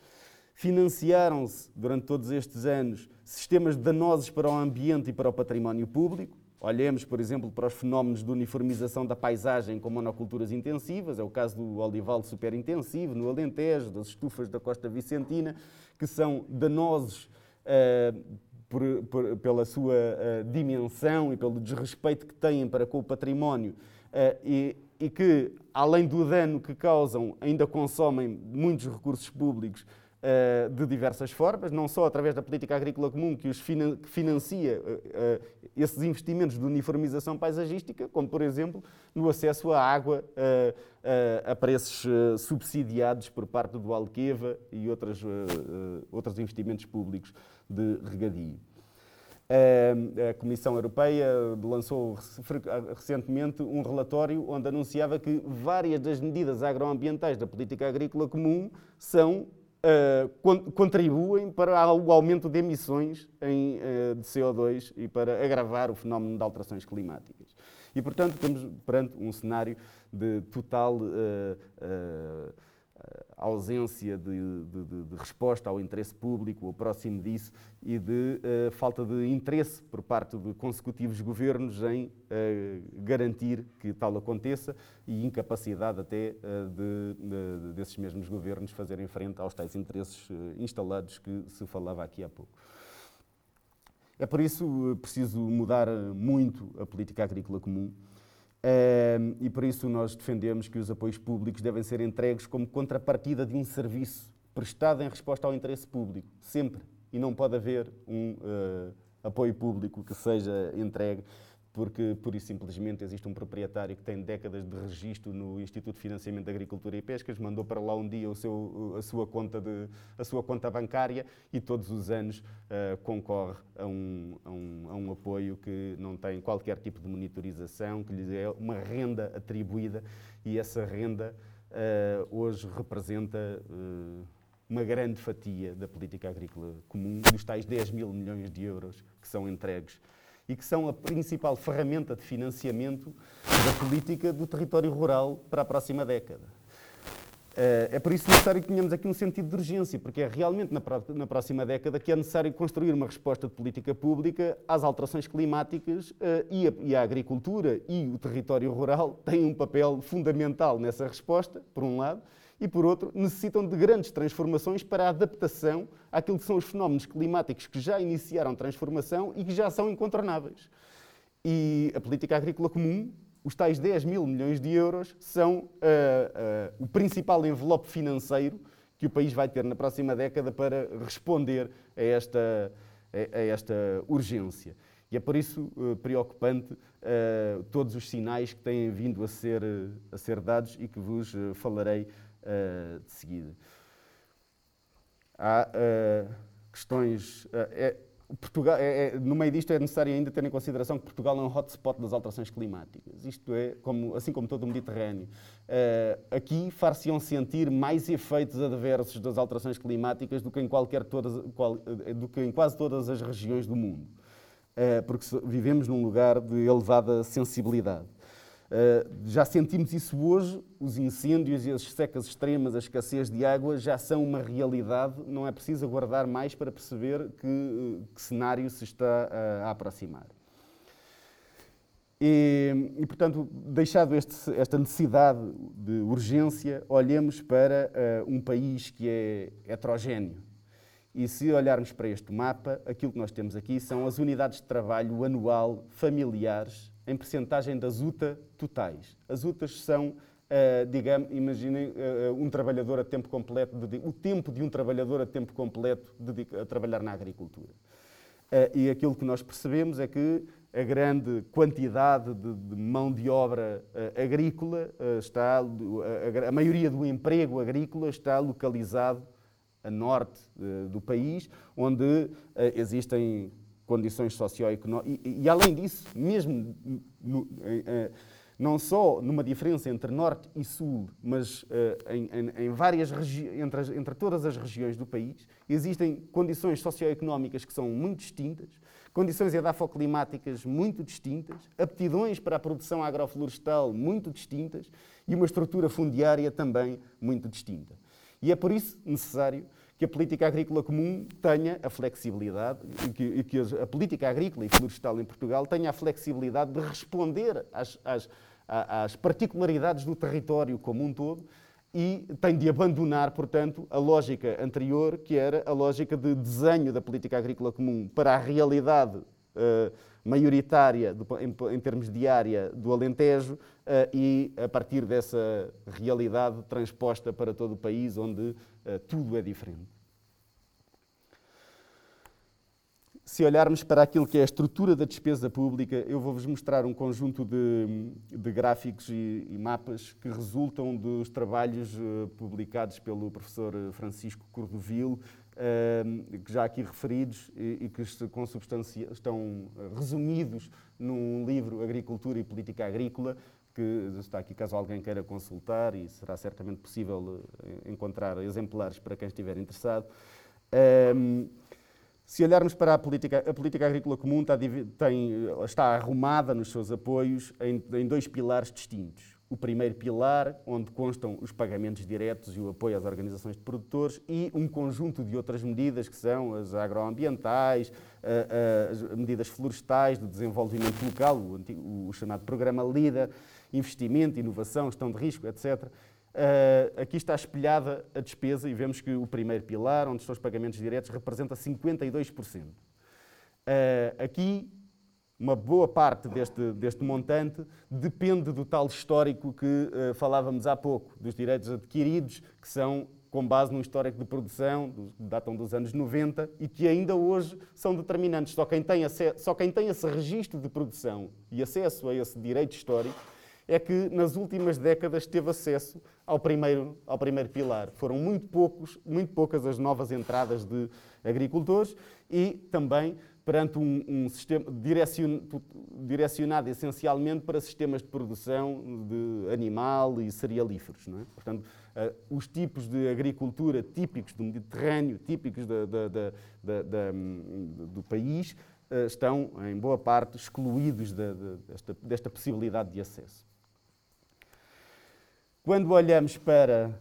Financiaram-se, durante todos estes anos, sistemas danosos para o ambiente e para o património público. Olhemos, por exemplo, para os fenómenos de uniformização da paisagem com monoculturas intensivas, é o caso do olival superintensivo no Alentejo, das estufas da Costa Vicentina, que são danosos uh, por, por, pela sua uh, dimensão e pelo desrespeito que têm para com o património uh, e, e, que, além do dano que causam, ainda consomem muitos recursos públicos uh, de diversas formas, não só através da política agrícola comum que, os finan que financia uh, esses investimentos de uniformização paisagística, como, por exemplo, no acesso à água a preços subsidiados por parte do Alqueva e outras, outros investimentos públicos de regadio. A Comissão Europeia lançou recentemente um relatório onde anunciava que várias das medidas agroambientais da política agrícola comum são uh, contribuem para o aumento de emissões em, uh, de CO2 e para agravar o fenómeno de alterações climáticas. E, portanto, estamos perante um cenário de total uh, ausência de, de, de, resposta ao interesse público, ou próximo disso, e de uh, falta de interesse por parte de consecutivos governos em uh, garantir que tal aconteça e incapacidade até uh, de, desses mesmos governos fazerem frente aos tais interesses instalados que se falava aqui há pouco. É por isso preciso mudar muito a política agrícola comum e por isso nós defendemos que os apoios públicos devem ser entregues como contrapartida de um serviço prestado em resposta ao interesse público, sempre. E não pode haver um uh, apoio público que seja entregue porque, por isso simplesmente, existe um proprietário que tem décadas de registro no Instituto de Financiamento da Agricultura e Pescas, mandou para lá um dia o seu, a, sua conta de, a sua conta bancária e todos os anos uh, concorre a um, a, um, a um apoio que não tem qualquer tipo de monitorização, que lhe é uma renda atribuída e essa renda uh, hoje representa. Uh, uma grande fatia da política agrícola comum, dos tais 10 mil milhões de euros que são entregues e que são a principal ferramenta de financiamento da política do território rural para a próxima década. Eh, é por isso necessário que tenhamos aqui um sentido de urgência, porque é realmente na próxima década que é necessário construir uma resposta de política pública às alterações climáticas eh, e a agricultura e o território rural têm um papel fundamental nessa resposta, por um lado, e, por outro, necessitam de grandes transformações para a adaptação àquilo que são os fenómenos climáticos que já iniciaram transformação e que já são incontornáveis. E a política agrícola comum, os tais 10 mil milhões de euros, são uh, uh, o principal envelope financeiro que o país vai ter na próxima década para responder a esta, a esta urgência. E é por isso uh, preocupante uh, todos os sinais que têm vindo a ser, a ser dados e que vos uh, falarei uh, de seguida. Há uh, questões. Uh, é, Portugal, é, é, no meio disto é necessário ainda ter em consideração que Portugal é um hotspot das alterações climáticas. Isto é, como, assim como todo o Mediterrâneo. aqui far-se-ão sentir mais efeitos adversos das alterações climáticas do que em, qualquer todas, qual, do que em quase todas as regiões do mundo. porque vivemos num lugar de elevada sensibilidade. Uh, já sentimos isso hoje, os incêndios e as secas extremas, a escassez de água já são uma realidade, não é preciso aguardar mais para perceber que, uh, que cenário se está uh, a aproximar. E, e portanto, deixado este, esta necessidade de urgência, olhemos para um país que é heterogéneo. E se olharmos para este mapa, aquilo que nós temos aqui são as unidades de trabalho anual familiares em percentagem das UTA totais. As UTAs são, uh, digamos, imaginem uh, um trabalhador a tempo completo, o tempo de um trabalhador a tempo completo a trabalhar na agricultura. Uh, e aquilo que nós percebemos é que a grande quantidade de, de mão de obra agrícola, está, a, a, maioria do emprego agrícola está localizado a norte do país, onde existem condições socioeconómicas. E, e, além disso, mesmo no, não só numa diferença entre norte e sul, mas em, em, em, várias entre, as, entre todas as regiões do país, existem condições socioeconómicas que são muito distintas condições edafoclimáticas muito distintas, aptidões para a produção agroflorestal muito distintas e uma estrutura fundiária também muito distinta. E é por isso necessário que a política agrícola comum tenha a flexibilidade que, que a política agrícola e florestal em Portugal tenha a flexibilidade de responder às, às, às particularidades do território como um todo e tem de abandonar, portanto, a lógica anterior, que era a lógica de desenho da política agrícola comum para a realidade uh, maioritária, do, em, em, termos de área, do Alentejo, uh, e a partir dessa realidade transposta para todo o país, onde uh, tudo é diferente. Se olharmos para aquilo que é a estrutura da despesa pública, eu vou-vos mostrar um conjunto de, de gráficos e, e, mapas que resultam dos trabalhos uh, publicados pelo professor Francisco Cordovil, uh, que já aqui referidos e, que estão resumidos num livro Agricultura e Política Agrícola, que está aqui caso alguém queira consultar e será certamente possível encontrar exemplares para quem estiver interessado. Se olharmos para a política, a política agrícola comum está, tem, está arrumada nos seus apoios em, em, dois pilares distintos. O primeiro pilar, onde constam os pagamentos diretos e o apoio às organizações de produtores, e um conjunto de outras medidas, que são as agroambientais, as medidas florestais, de desenvolvimento local, o, antigo, o chamado programa LIDA, investimento, inovação, gestão de risco, etc Uh, aqui está espelhada a despesa e vemos que o primeiro pilar, onde estão os pagamentos diretos, representa 52%. Uh, eh, aqui, uma boa parte deste, deste montante depende do tal histórico que uh, falávamos há pouco, dos direitos adquiridos, que são com base num histórico de produção, que datam dos anos 90 e que ainda hoje são determinantes. Só quem tem, só quem tem esse registro de produção e acesso a esse direito histórico é que nas últimas décadas teve acesso ao primeiro, ao primeiro pilar. Foram muito, poucos, muito poucas as novas entradas de agricultores e também perante um, um sistema direcionado essencialmente para sistemas de produção de animal e cerealíferos. É? Portanto, uh, os tipos de agricultura típicos do Mediterrâneo, típicos da, da, da, do país, uh, estão, em boa parte, excluídos desta, desta possibilidade de acesso. Quando olhamos para.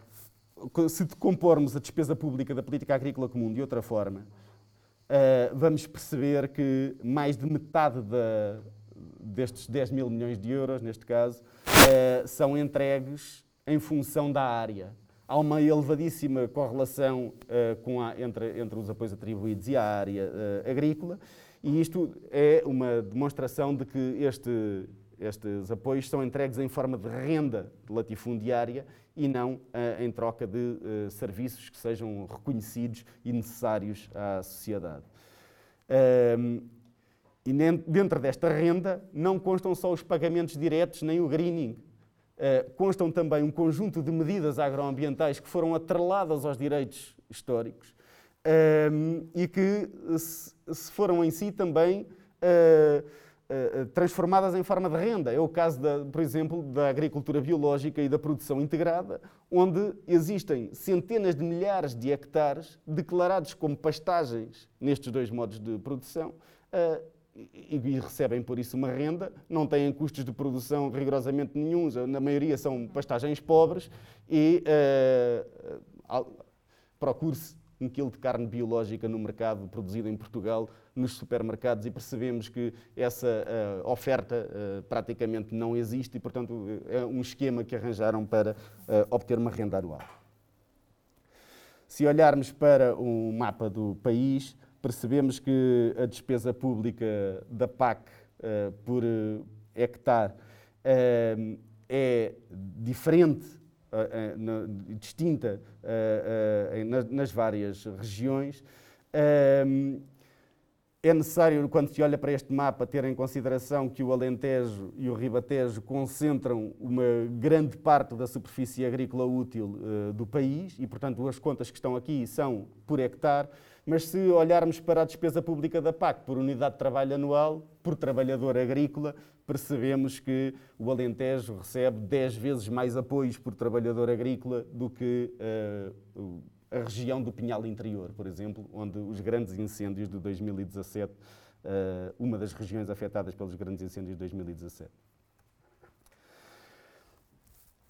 Se decompormos a despesa pública da política agrícola comum de outra forma, uh, vamos perceber que mais de metade da, destes 10 mil milhões de euros, neste caso, uh, são entregues em função da área. Há uma elevadíssima correlação uh, com a, entre, entre os apoios atribuídos e a área agrícola, e isto é uma demonstração de que este estes apoios são entregues em forma de renda latifundiária e não uh, em troca de uh, serviços que sejam reconhecidos e necessários à sociedade. Um, e dentro desta renda não constam só os pagamentos diretos nem o greening. Uh, constam também um conjunto de medidas agroambientais que foram atreladas aos direitos históricos um, e que se, se, foram em si também eh, eh, transformadas em forma de renda. É o caso, da, por exemplo, da agricultura biológica e da produção integrada, onde existem centenas de milhares de hectares declarados como pastagens nestes dois modos de produção. Uh, e, recebem por isso uma renda, não têm custos de produção rigorosamente nenhums, na maioria são pastagens pobres e uh, procure-se um quilo de carne biológica no mercado produzido em Portugal, nos supermercados, e percebemos que essa uh, oferta uh, praticamente não existe e, portanto, é um esquema que arranjaram para uh, obter uma renda anual. Se olharmos para o mapa do país, percebemos que a despesa pública da PAC por hectare é diferente uh, distinta uh, nas várias regiões. Ehm, é necessário, quando se olha para este mapa, ter em consideração que o Alentejo e o Ribatejo concentram uma grande parte da superfície agrícola útil uh, do país e, portanto, as contas que estão aqui são por hectare. Mas se olharmos para a despesa pública da PAC por unidade de trabalho anual, por trabalhador agrícola, percebemos que o Alentejo recebe 10 vezes mais apoios por trabalhador agrícola do que uh, a região do Pinhal Interior, por exemplo, onde os grandes incêndios de 2017, eh, uma das regiões afetadas pelos grandes incêndios de 2017.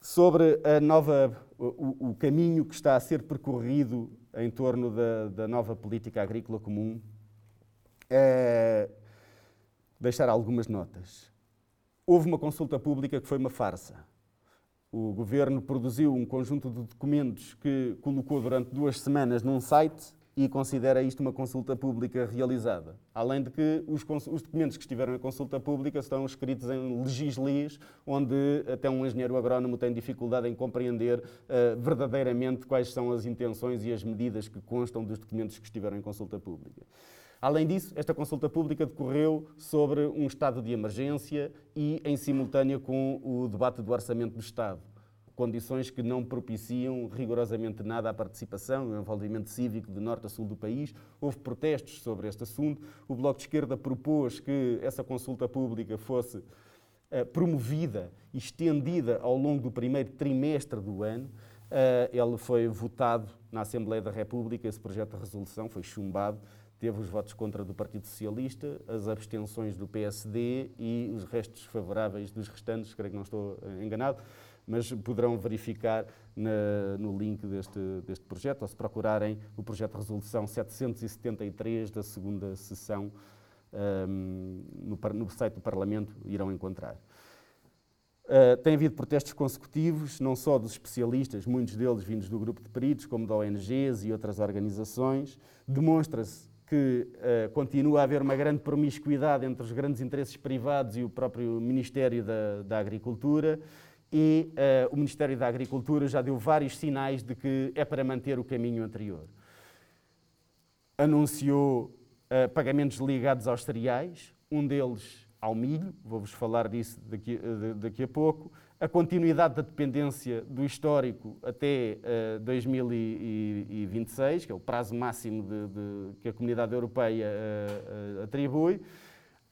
Sobre a nova, o, o caminho que está a ser percorrido em torno da, da nova política agrícola comum, é deixar algumas notas. Houve uma consulta pública que foi uma farsa o governo produziu um conjunto de documentos que colocou durante duas semanas num site e considera isto uma consulta pública realizada. Além de que os, os documentos que estiveram em consulta pública estão escritos em legislis, onde até um engenheiro agrónomo tem dificuldade em compreender uh, verdadeiramente quais são as intenções e as medidas que constam dos documentos que estiveram em consulta pública. Além disso, esta consulta pública decorreu sobre um estado de emergência e em simultâneo com o debate do orçamento do Estado. Condições que não propiciam rigorosamente nada à participação e ao envolvimento cívico de norte a sul do país. Houve protestos sobre este assunto. O Bloco de Esquerda propôs que essa consulta pública fosse uh, promovida e estendida ao longo do primeiro trimestre do ano. Uh, ele foi votado na Assembleia da República, esse projeto de resolução foi chumbado teve os votos contra do Partido Socialista, as abstenções do PSD e os restos favoráveis dos restantes, creio que não estou eh, enganado, mas poderão verificar na, no link deste, deste projeto, ou se procurarem o projeto de resolução 773 da segunda sessão um, no, no, site do Parlamento, irão encontrar. Uh, tem havido protestos consecutivos, não só dos especialistas, muitos deles vindos do grupo de peritos, como de ONGs e outras organizações. Demonstra-se que uh, continua a haver uma grande promiscuidade entre os grandes interesses privados e o próprio Ministério da, da Agricultura. E uh, o Ministério da Agricultura já deu vários sinais de que é para manter o caminho anterior. Anunciou uh, pagamentos ligados aos cereais, um deles ao milho, vou-vos falar disso daqui, daqui a pouco a continuidade da dependência do histórico até uh, eh, 2026, que é o prazo máximo de, de, que a Comunidade Europeia uh, uh, atribui,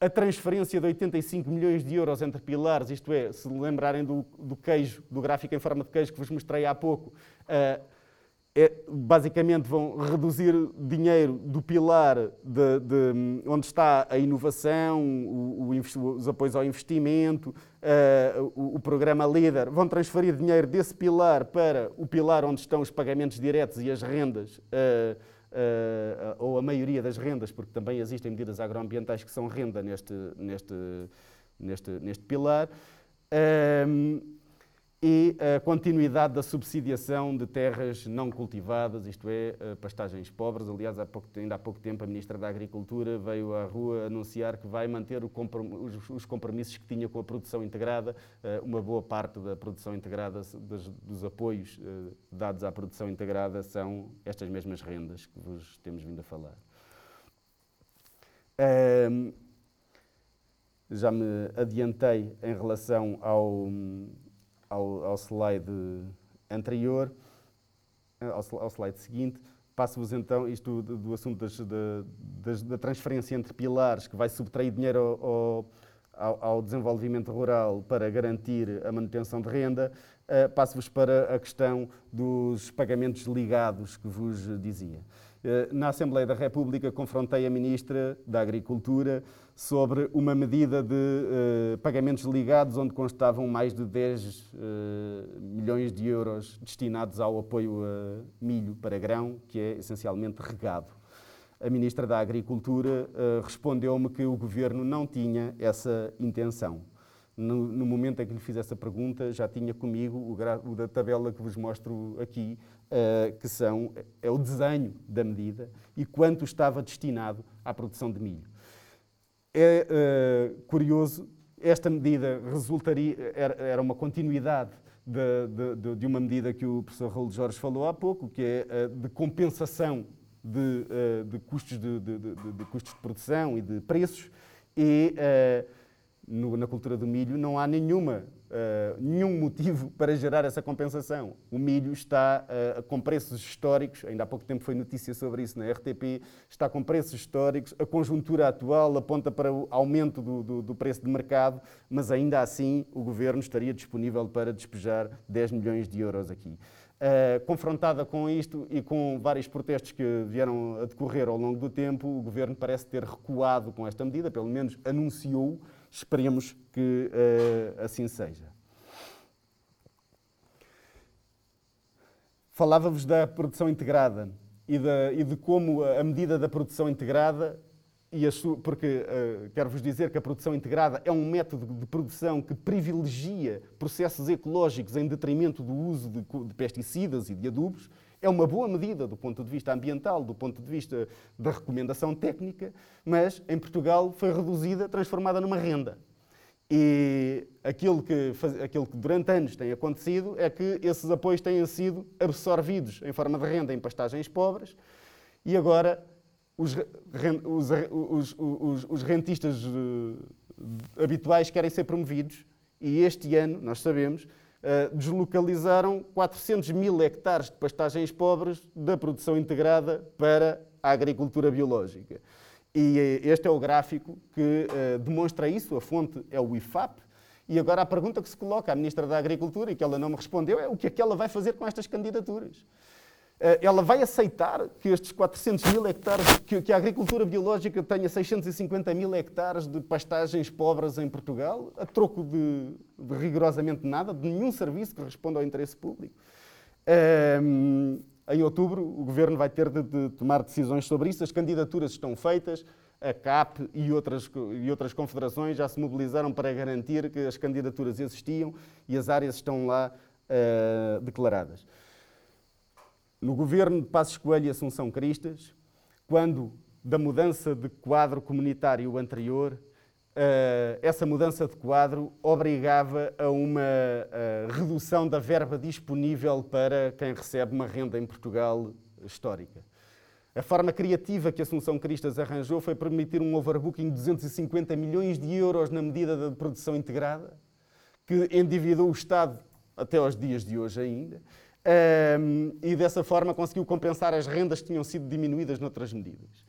a transferência de 85 milhões de euros entre pilares, isto é, se lembrarem do, do queijo, do gráfico em forma de queijo que vos mostrei há pouco, é, basicamente vão reduzir dinheiro do pilar de, de onde está a inovação, o, o, os apoios ao investimento, uh, o, o, programa LEADER, vão transferir dinheiro desse pilar para o pilar onde estão os pagamentos diretos e as rendas, uh, uh, ou a maioria das rendas, porque também existem medidas agroambientais que são renda neste, neste, neste, neste pilar e a continuidade da subsidiação de terras não cultivadas, isto é, eh, pastagens pobres. Aliás, há pouco, ainda há pouco tempo a Ministra da Agricultura veio à rua anunciar que vai manter os compromissos que tinha com a produção integrada. Eh, uma boa parte da produção integrada, dos apoios eh, dados à produção integrada, são estas mesmas rendas que vos temos vindo a falar. Já me adiantei em relação ao ao, ao slide anterior, ao, ao slide seguinte. Passo-vos então isto do, do assunto das, das, da transferência entre pilares, que vai subtrair dinheiro ao, ao, ao desenvolvimento rural para garantir a manutenção de renda. Uh, Passo-vos para a questão dos pagamentos ligados que vos dizia. Uh, na Assembleia da República confrontei a Ministra da Agricultura sobre uma medida de uh, pagamentos ligados, onde constavam mais de 10 uh, milhões de euros destinados ao apoio a milho para grão, que é essencialmente regado. A Ministra da Agricultura uh, respondeu-me que o Governo não tinha essa intenção. No, no, momento em que lhe fiz essa pergunta, já tinha comigo o, o da tabela que vos mostro aqui, que são, é o desenho da medida e quanto estava destinado à produção de milho. É uh, curioso, esta medida resultaria, era, era uma continuidade de, de, de, uma medida que o professor Raul Jorge falou há pouco, que é uh, de compensação de, de custos de, custos de produção e de preços, e no, na cultura do milho não há nenhuma, uh, nenhum motivo para gerar essa compensação. O milho está uh, com preços históricos, ainda há pouco tempo foi notícia sobre isso na RTP, está com preços históricos, a conjuntura atual aponta para o aumento do, do, do preço de mercado, mas ainda assim o governo estaria disponível para despejar 10 milhões de euros aqui. Uh, confrontada com isto e com vários protestos que vieram a decorrer ao longo do tempo, o governo parece ter recuado com esta medida, pelo menos anunciou Esperemos que uh, assim seja. Falava-vos da produção integrada e, e, de como a medida da produção integrada, e porque uh, quero-vos dizer que a produção integrada é um método de produção que privilegia processos ecológicos em detrimento do uso de, de pesticidas e de adubos, é uma boa medida do ponto de vista ambiental, do ponto de vista da recomendação técnica, mas em Portugal foi reduzida, transformada numa renda. E aquilo que, aquilo que durante anos tem acontecido é que esses apoios têm sido absorvidos em forma de renda em pastagens pobres e agora os, os, os, os rentistas eh, habituais querem ser promovidos e este ano, nós sabemos, deslocalizaram 400 mil hectares de pastagens pobres da produção integrada para a agricultura biológica. E eh, este é o gráfico que uh, demonstra isso, a fonte é o IFAP. E agora a pergunta que se coloca à Ministra da Agricultura e que ela não me respondeu é o que é que ela vai fazer com estas candidaturas. Eh, ela vai aceitar que estes 400 mil hectares, que, a agricultura biológica tenha 650 mil hectares de pastagens pobres em Portugal, a troco de, de rigorosamente nada, de nenhum serviço que responda ao interesse público. Um, em outubro, o governo vai ter de, de, tomar decisões sobre isso. As candidaturas estão feitas, a CAP e outras, e outras confederações já se mobilizaram para garantir que as candidaturas existiam e as áreas estão lá uh, declaradas no governo de Passos Coelho e Assunção Cristas, quando da mudança de quadro comunitário anterior, Uh, essa mudança de quadro obrigava a uma uh, redução da verba disponível para quem recebe uma renda em Portugal histórica. A forma criativa que Assunção Cristas arranjou foi permitir um overbooking de 250 milhões de euros na medida da produção integrada, que endividou o Estado até aos dias de hoje ainda, um, e dessa forma conseguiu compensar as rendas que tinham sido diminuídas noutras medidas.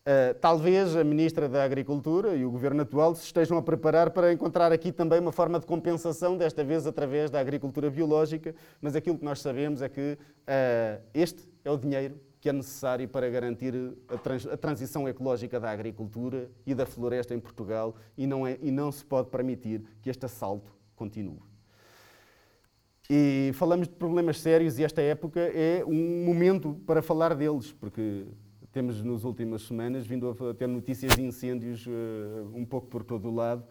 Uh, talvez a Ministra da Agricultura e o Governo atual se estejam a preparar para encontrar aqui também uma forma de compensação, desta vez através da agricultura biológica, mas aquilo que nós sabemos é que uh, este é o dinheiro que é necessário para garantir a, trans a, transição ecológica da agricultura e da floresta em Portugal e não, é, e não se pode permitir que este assalto continue. E falamos de problemas sérios e esta época é um momento para falar deles, porque temos nas últimas semanas vindo a ter notícias de incêndios uh, um pouco por todo o lado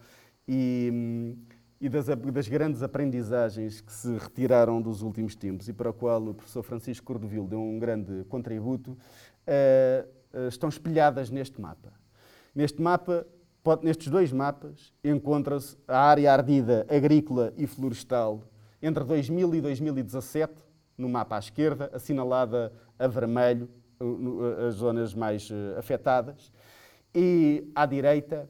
e, e das, das, grandes aprendizagens que se retiraram dos últimos tempos e para o qual o professor Francisco Cordovil deu um grande contributo, uh, uh, estão espelhadas neste mapa. Neste mapa, pode, nestes dois mapas, encontra-se a área ardida agrícola e florestal entre 2000 e 2017, no mapa à esquerda, assinalada a vermelho, as zonas mais eh, afetadas, e à direita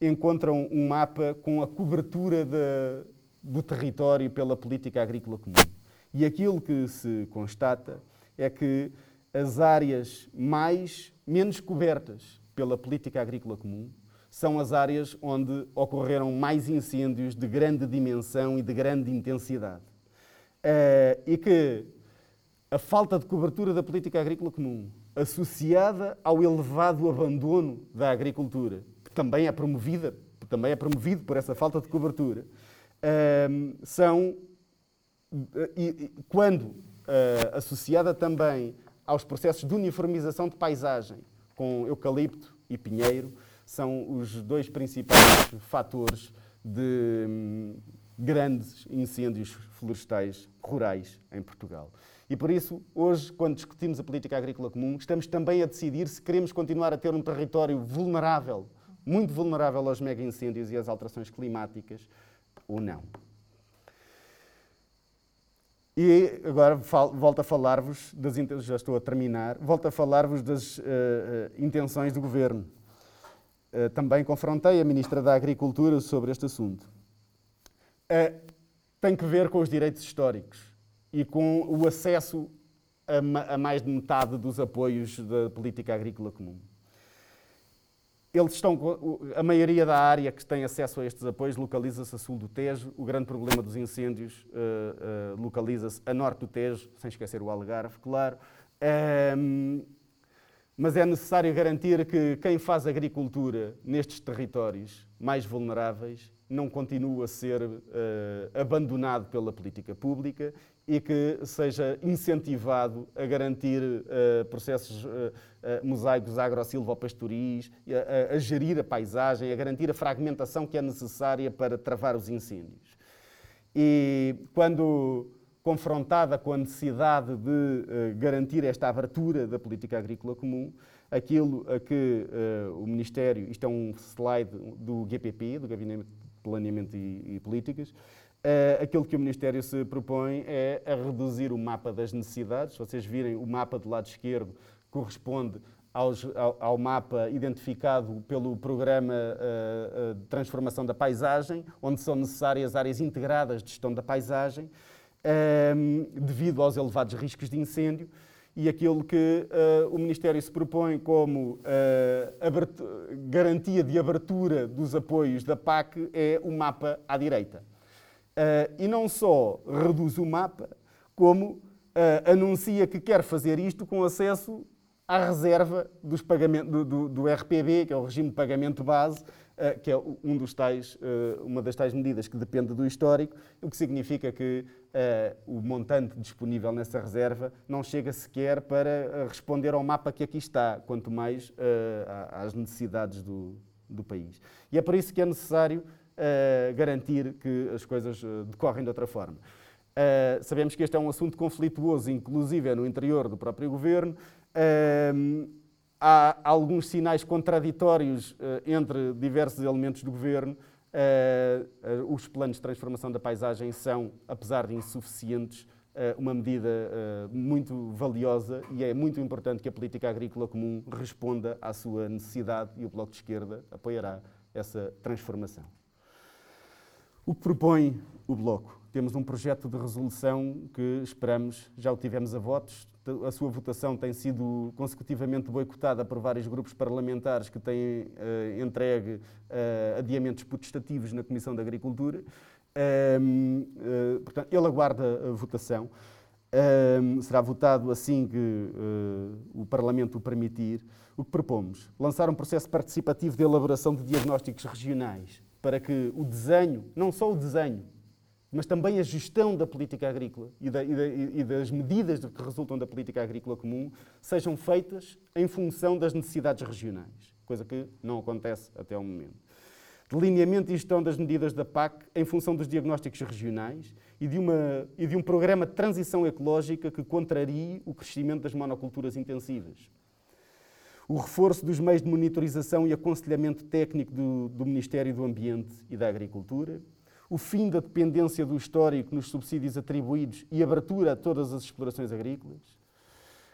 encontram um mapa com a cobertura de, do território pela política agrícola comum. E aquilo que se constata é que as áreas mais menos cobertas pela política agrícola comum são as áreas onde ocorreram mais incêndios de grande dimensão e de grande intensidade. Uh, e que a falta de cobertura da política agrícola comum, associada ao elevado abandono da agricultura, que também é promovida, também é promovido por essa falta de cobertura, uh, são, e, quando associada também aos processos de uniformização de paisagem, com eucalipto e pinheiro, são os dois principais fatores de hum, grandes incêndios florestais rurais em Portugal. E por isso, hoje, quando discutimos a política agrícola comum, estamos também a decidir se queremos continuar a ter um território vulnerável, muito vulnerável aos mega incêndios e às alterações climáticas ou não. E agora volto a falar-vos das já estou a terminar, volto a falar-vos das uh, intenções do governo. Uh, também confrontei a Ministra da Agricultura sobre este assunto. Uh, tem que ver com os direitos históricos e com o acesso a, mais de metade dos apoios da política agrícola comum. Eles estão, a maioria da área que tem acesso a estes apoios localiza-se a sul do Tejo. O grande problema dos incêndios uh, uh, localiza-se a norte do Tejo, sem esquecer o Algarve, claro. Um, mas é necessário garantir que quem faz agricultura nestes territórios mais vulneráveis não continue a ser uh, abandonado pela política pública e que seja incentivado a garantir uh, processos uh, mosaicos agro-silvopastoris, a, a, a gerir a paisagem, a garantir a fragmentação que é necessária para travar os incêndios. E quando confrontada com a necessidade de garantir esta abertura da política agrícola comum, aquilo a que o Ministério, isto é um slide do GPP, do Gabinete de Planeamento e, Políticas, Uh, aquilo que o Ministério se propõe é a reduzir o mapa das necessidades. Se vocês virem, o mapa do lado esquerdo corresponde aos, ao, ao, mapa identificado pelo Programa uh, uh, de Transformação da Paisagem, onde são necessárias áreas integradas de gestão da paisagem, devido aos elevados riscos de incêndio. E aquilo que o Ministério se propõe como garantia de abertura dos apoios da PAC é o mapa à direita. Uh, e não só reduz o mapa, como uh, anuncia que quer fazer isto com acesso à reserva dos do, do, do, RPB, que é o regime de pagamento base, uh, que é um dos tais, uma das tais medidas que depende do histórico, o que significa que o montante disponível nessa reserva não chega sequer para responder ao mapa que aqui está, quanto mais às necessidades do, do país. E é por isso que é necessário garantir que as coisas decorrem de outra forma. Uh, sabemos que este é um assunto conflituoso, inclusive é no interior do próprio governo. Uh, há alguns sinais contraditórios uh, entre diversos elementos do governo. os planos de transformação da paisagem são, apesar de insuficientes, uma medida muito valiosa e é muito importante que a política agrícola comum responda à sua necessidade e o Bloco de Esquerda apoiará essa transformação. O que propõe o Bloco? Temos um projeto de resolução que esperamos, já o tivemos a votos, a sua votação tem sido consecutivamente boicotada por vários grupos parlamentares que têm uh, entregue uh, adiamentos potestativos na Comissão da Agricultura. uh, portanto, ele aguarda a votação. será votado assim que o Parlamento o permitir. O que propomos? Lançar um processo participativo de elaboração de diagnósticos regionais para que o desenho, não só o desenho, mas também a gestão da política agrícola e, da, e, da, e, das medidas que resultam da política agrícola comum sejam feitas em função das necessidades regionais, coisa que não acontece até o momento. Delineamento e gestão das medidas da PAC em função dos diagnósticos regionais e de, uma, e de um programa de transição ecológica que contrarie o crescimento das monoculturas intensivas o reforço dos meios de monitorização e aconselhamento técnico do, do, Ministério do Ambiente e da Agricultura, o fim da dependência do histórico nos subsídios atribuídos e abertura a todas as explorações agrícolas,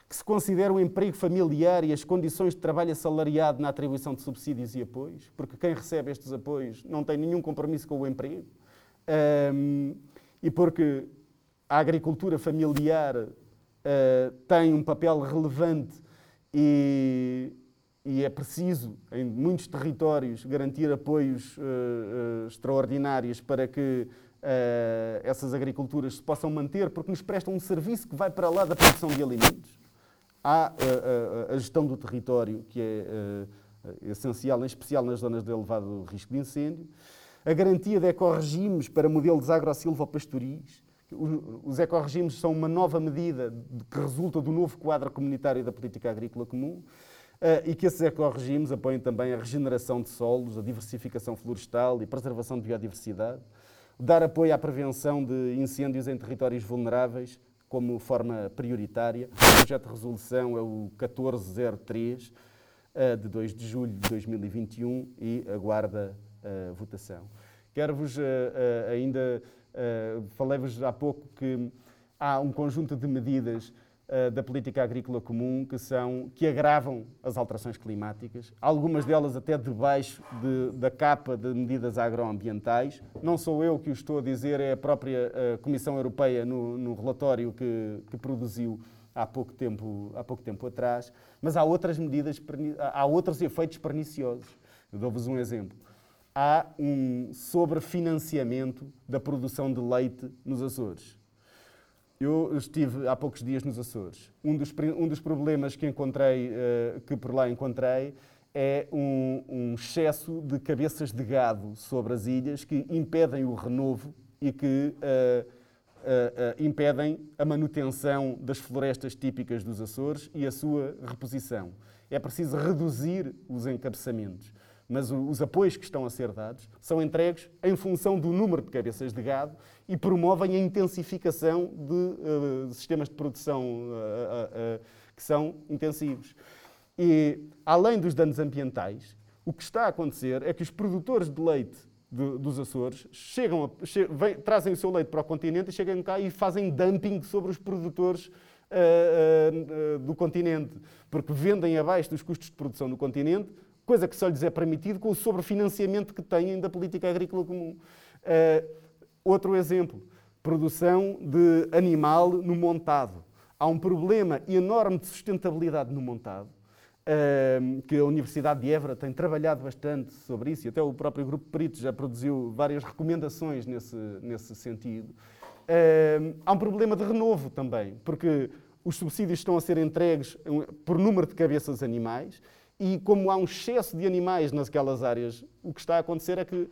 que se considere o emprego familiar e as condições de trabalho assalariado na atribuição de subsídios e apoios, porque quem recebe estes apoios não tem nenhum compromisso com o emprego, um, e porque a agricultura familiar uh, tem um papel relevante e, e é preciso, em muitos territórios, garantir apoios uh, uh, extraordinários para que uh, essas agriculturas se possam manter, porque nos prestam um serviço que vai para lá da produção de alimentos. Há a gestão do território, que é essencial, em especial nas zonas de elevado risco de incêndio. A garantia de ecorregimes para modelos agro-silvopastoris os ecorregimes são uma nova medida que resulta do novo quadro comunitário da política agrícola comum e que esses ecorregimes apoiem também a regeneração de solos, a diversificação florestal e preservação de biodiversidade, dar apoio à prevenção de incêndios em territórios vulneráveis como forma prioritária. O projeto de resolução é o 1403 eh, de 2 de julho de 2021 e aguarda a votação. Quero-vos eh, ainda Uh, Falei-vos há pouco que há um conjunto de medidas uh, da política agrícola comum que, são, que agravam as alterações climáticas, algumas delas até debaixo de, da capa de medidas agroambientais. Não sou eu que o estou a dizer, é a própria uh, Comissão Europeia no, no relatório que, que produziu há pouco tempo, há pouco tempo atrás, mas há outras medidas, há outros efeitos perniciosos. Dou-vos um exemplo. Há um sobrefinanciamento da produção de leite nos Açores. Eu estive há poucos dias nos Açores. Um dos, um dos problemas que encontrei, uh, que por lá encontrei, é um, um, excesso de cabeças de gado sobre as ilhas que impedem o renovo e que uh, uh, impedem a manutenção das florestas típicas dos Açores e a sua reposição. É preciso reduzir os encabeçamentos mas os apoios que estão a ser dados são entregues em função do número de cabeças de gado e promovem a intensificação de uh, sistemas de produção uh, uh, que são intensivos. E, além dos danos ambientais, o que está a acontecer é que os produtores de leite de, dos Açores chegam a, che, vem, trazem o seu leite para o continente e chegam cá e fazem dumping sobre os produtores do continente, porque vendem abaixo dos custos de produção do continente, coisa que só lhes é permitido com o sobrefinanciamento que têm da política agrícola comum. Uh, outro exemplo, produção de animal no montado. Há um problema enorme de sustentabilidade no montado, uh, que a Universidade de Évora tem trabalhado bastante sobre isso, e até o próprio Grupo Peritos já produziu várias recomendações nesse, nesse sentido. Uh, há um problema de renovo também, porque os subsídios estão a ser entregues por número de cabeças animais e como há um excesso de animais naquelas áreas, o que está a acontecer é que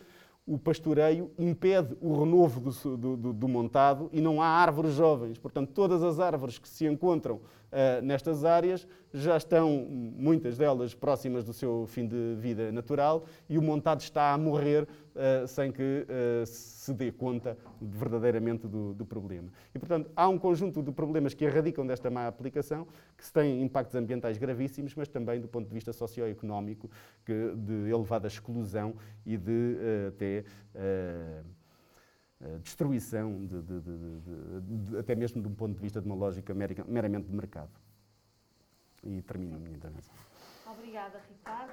o pastoreio impede o renovo do, do, do, montado e não há árvores jovens. Portanto, todas as árvores que se encontram uh, nestas áreas já estão, muitas delas, próximas do seu fim de vida natural e o montado está a morrer uh, sem que uh, se dê conta verdadeiramente do, do, problema. E, portanto, há um conjunto de problemas que erradicam desta má aplicação, que têm impactos ambientais gravíssimos, mas também do ponto de vista socioeconómico, que, de elevada exclusão e de uh, até destruição, de, de, de, até mesmo de um ponto de vista de uma lógica meramente de mercado. E termino a minha intervenção. Obrigada, Ricardo.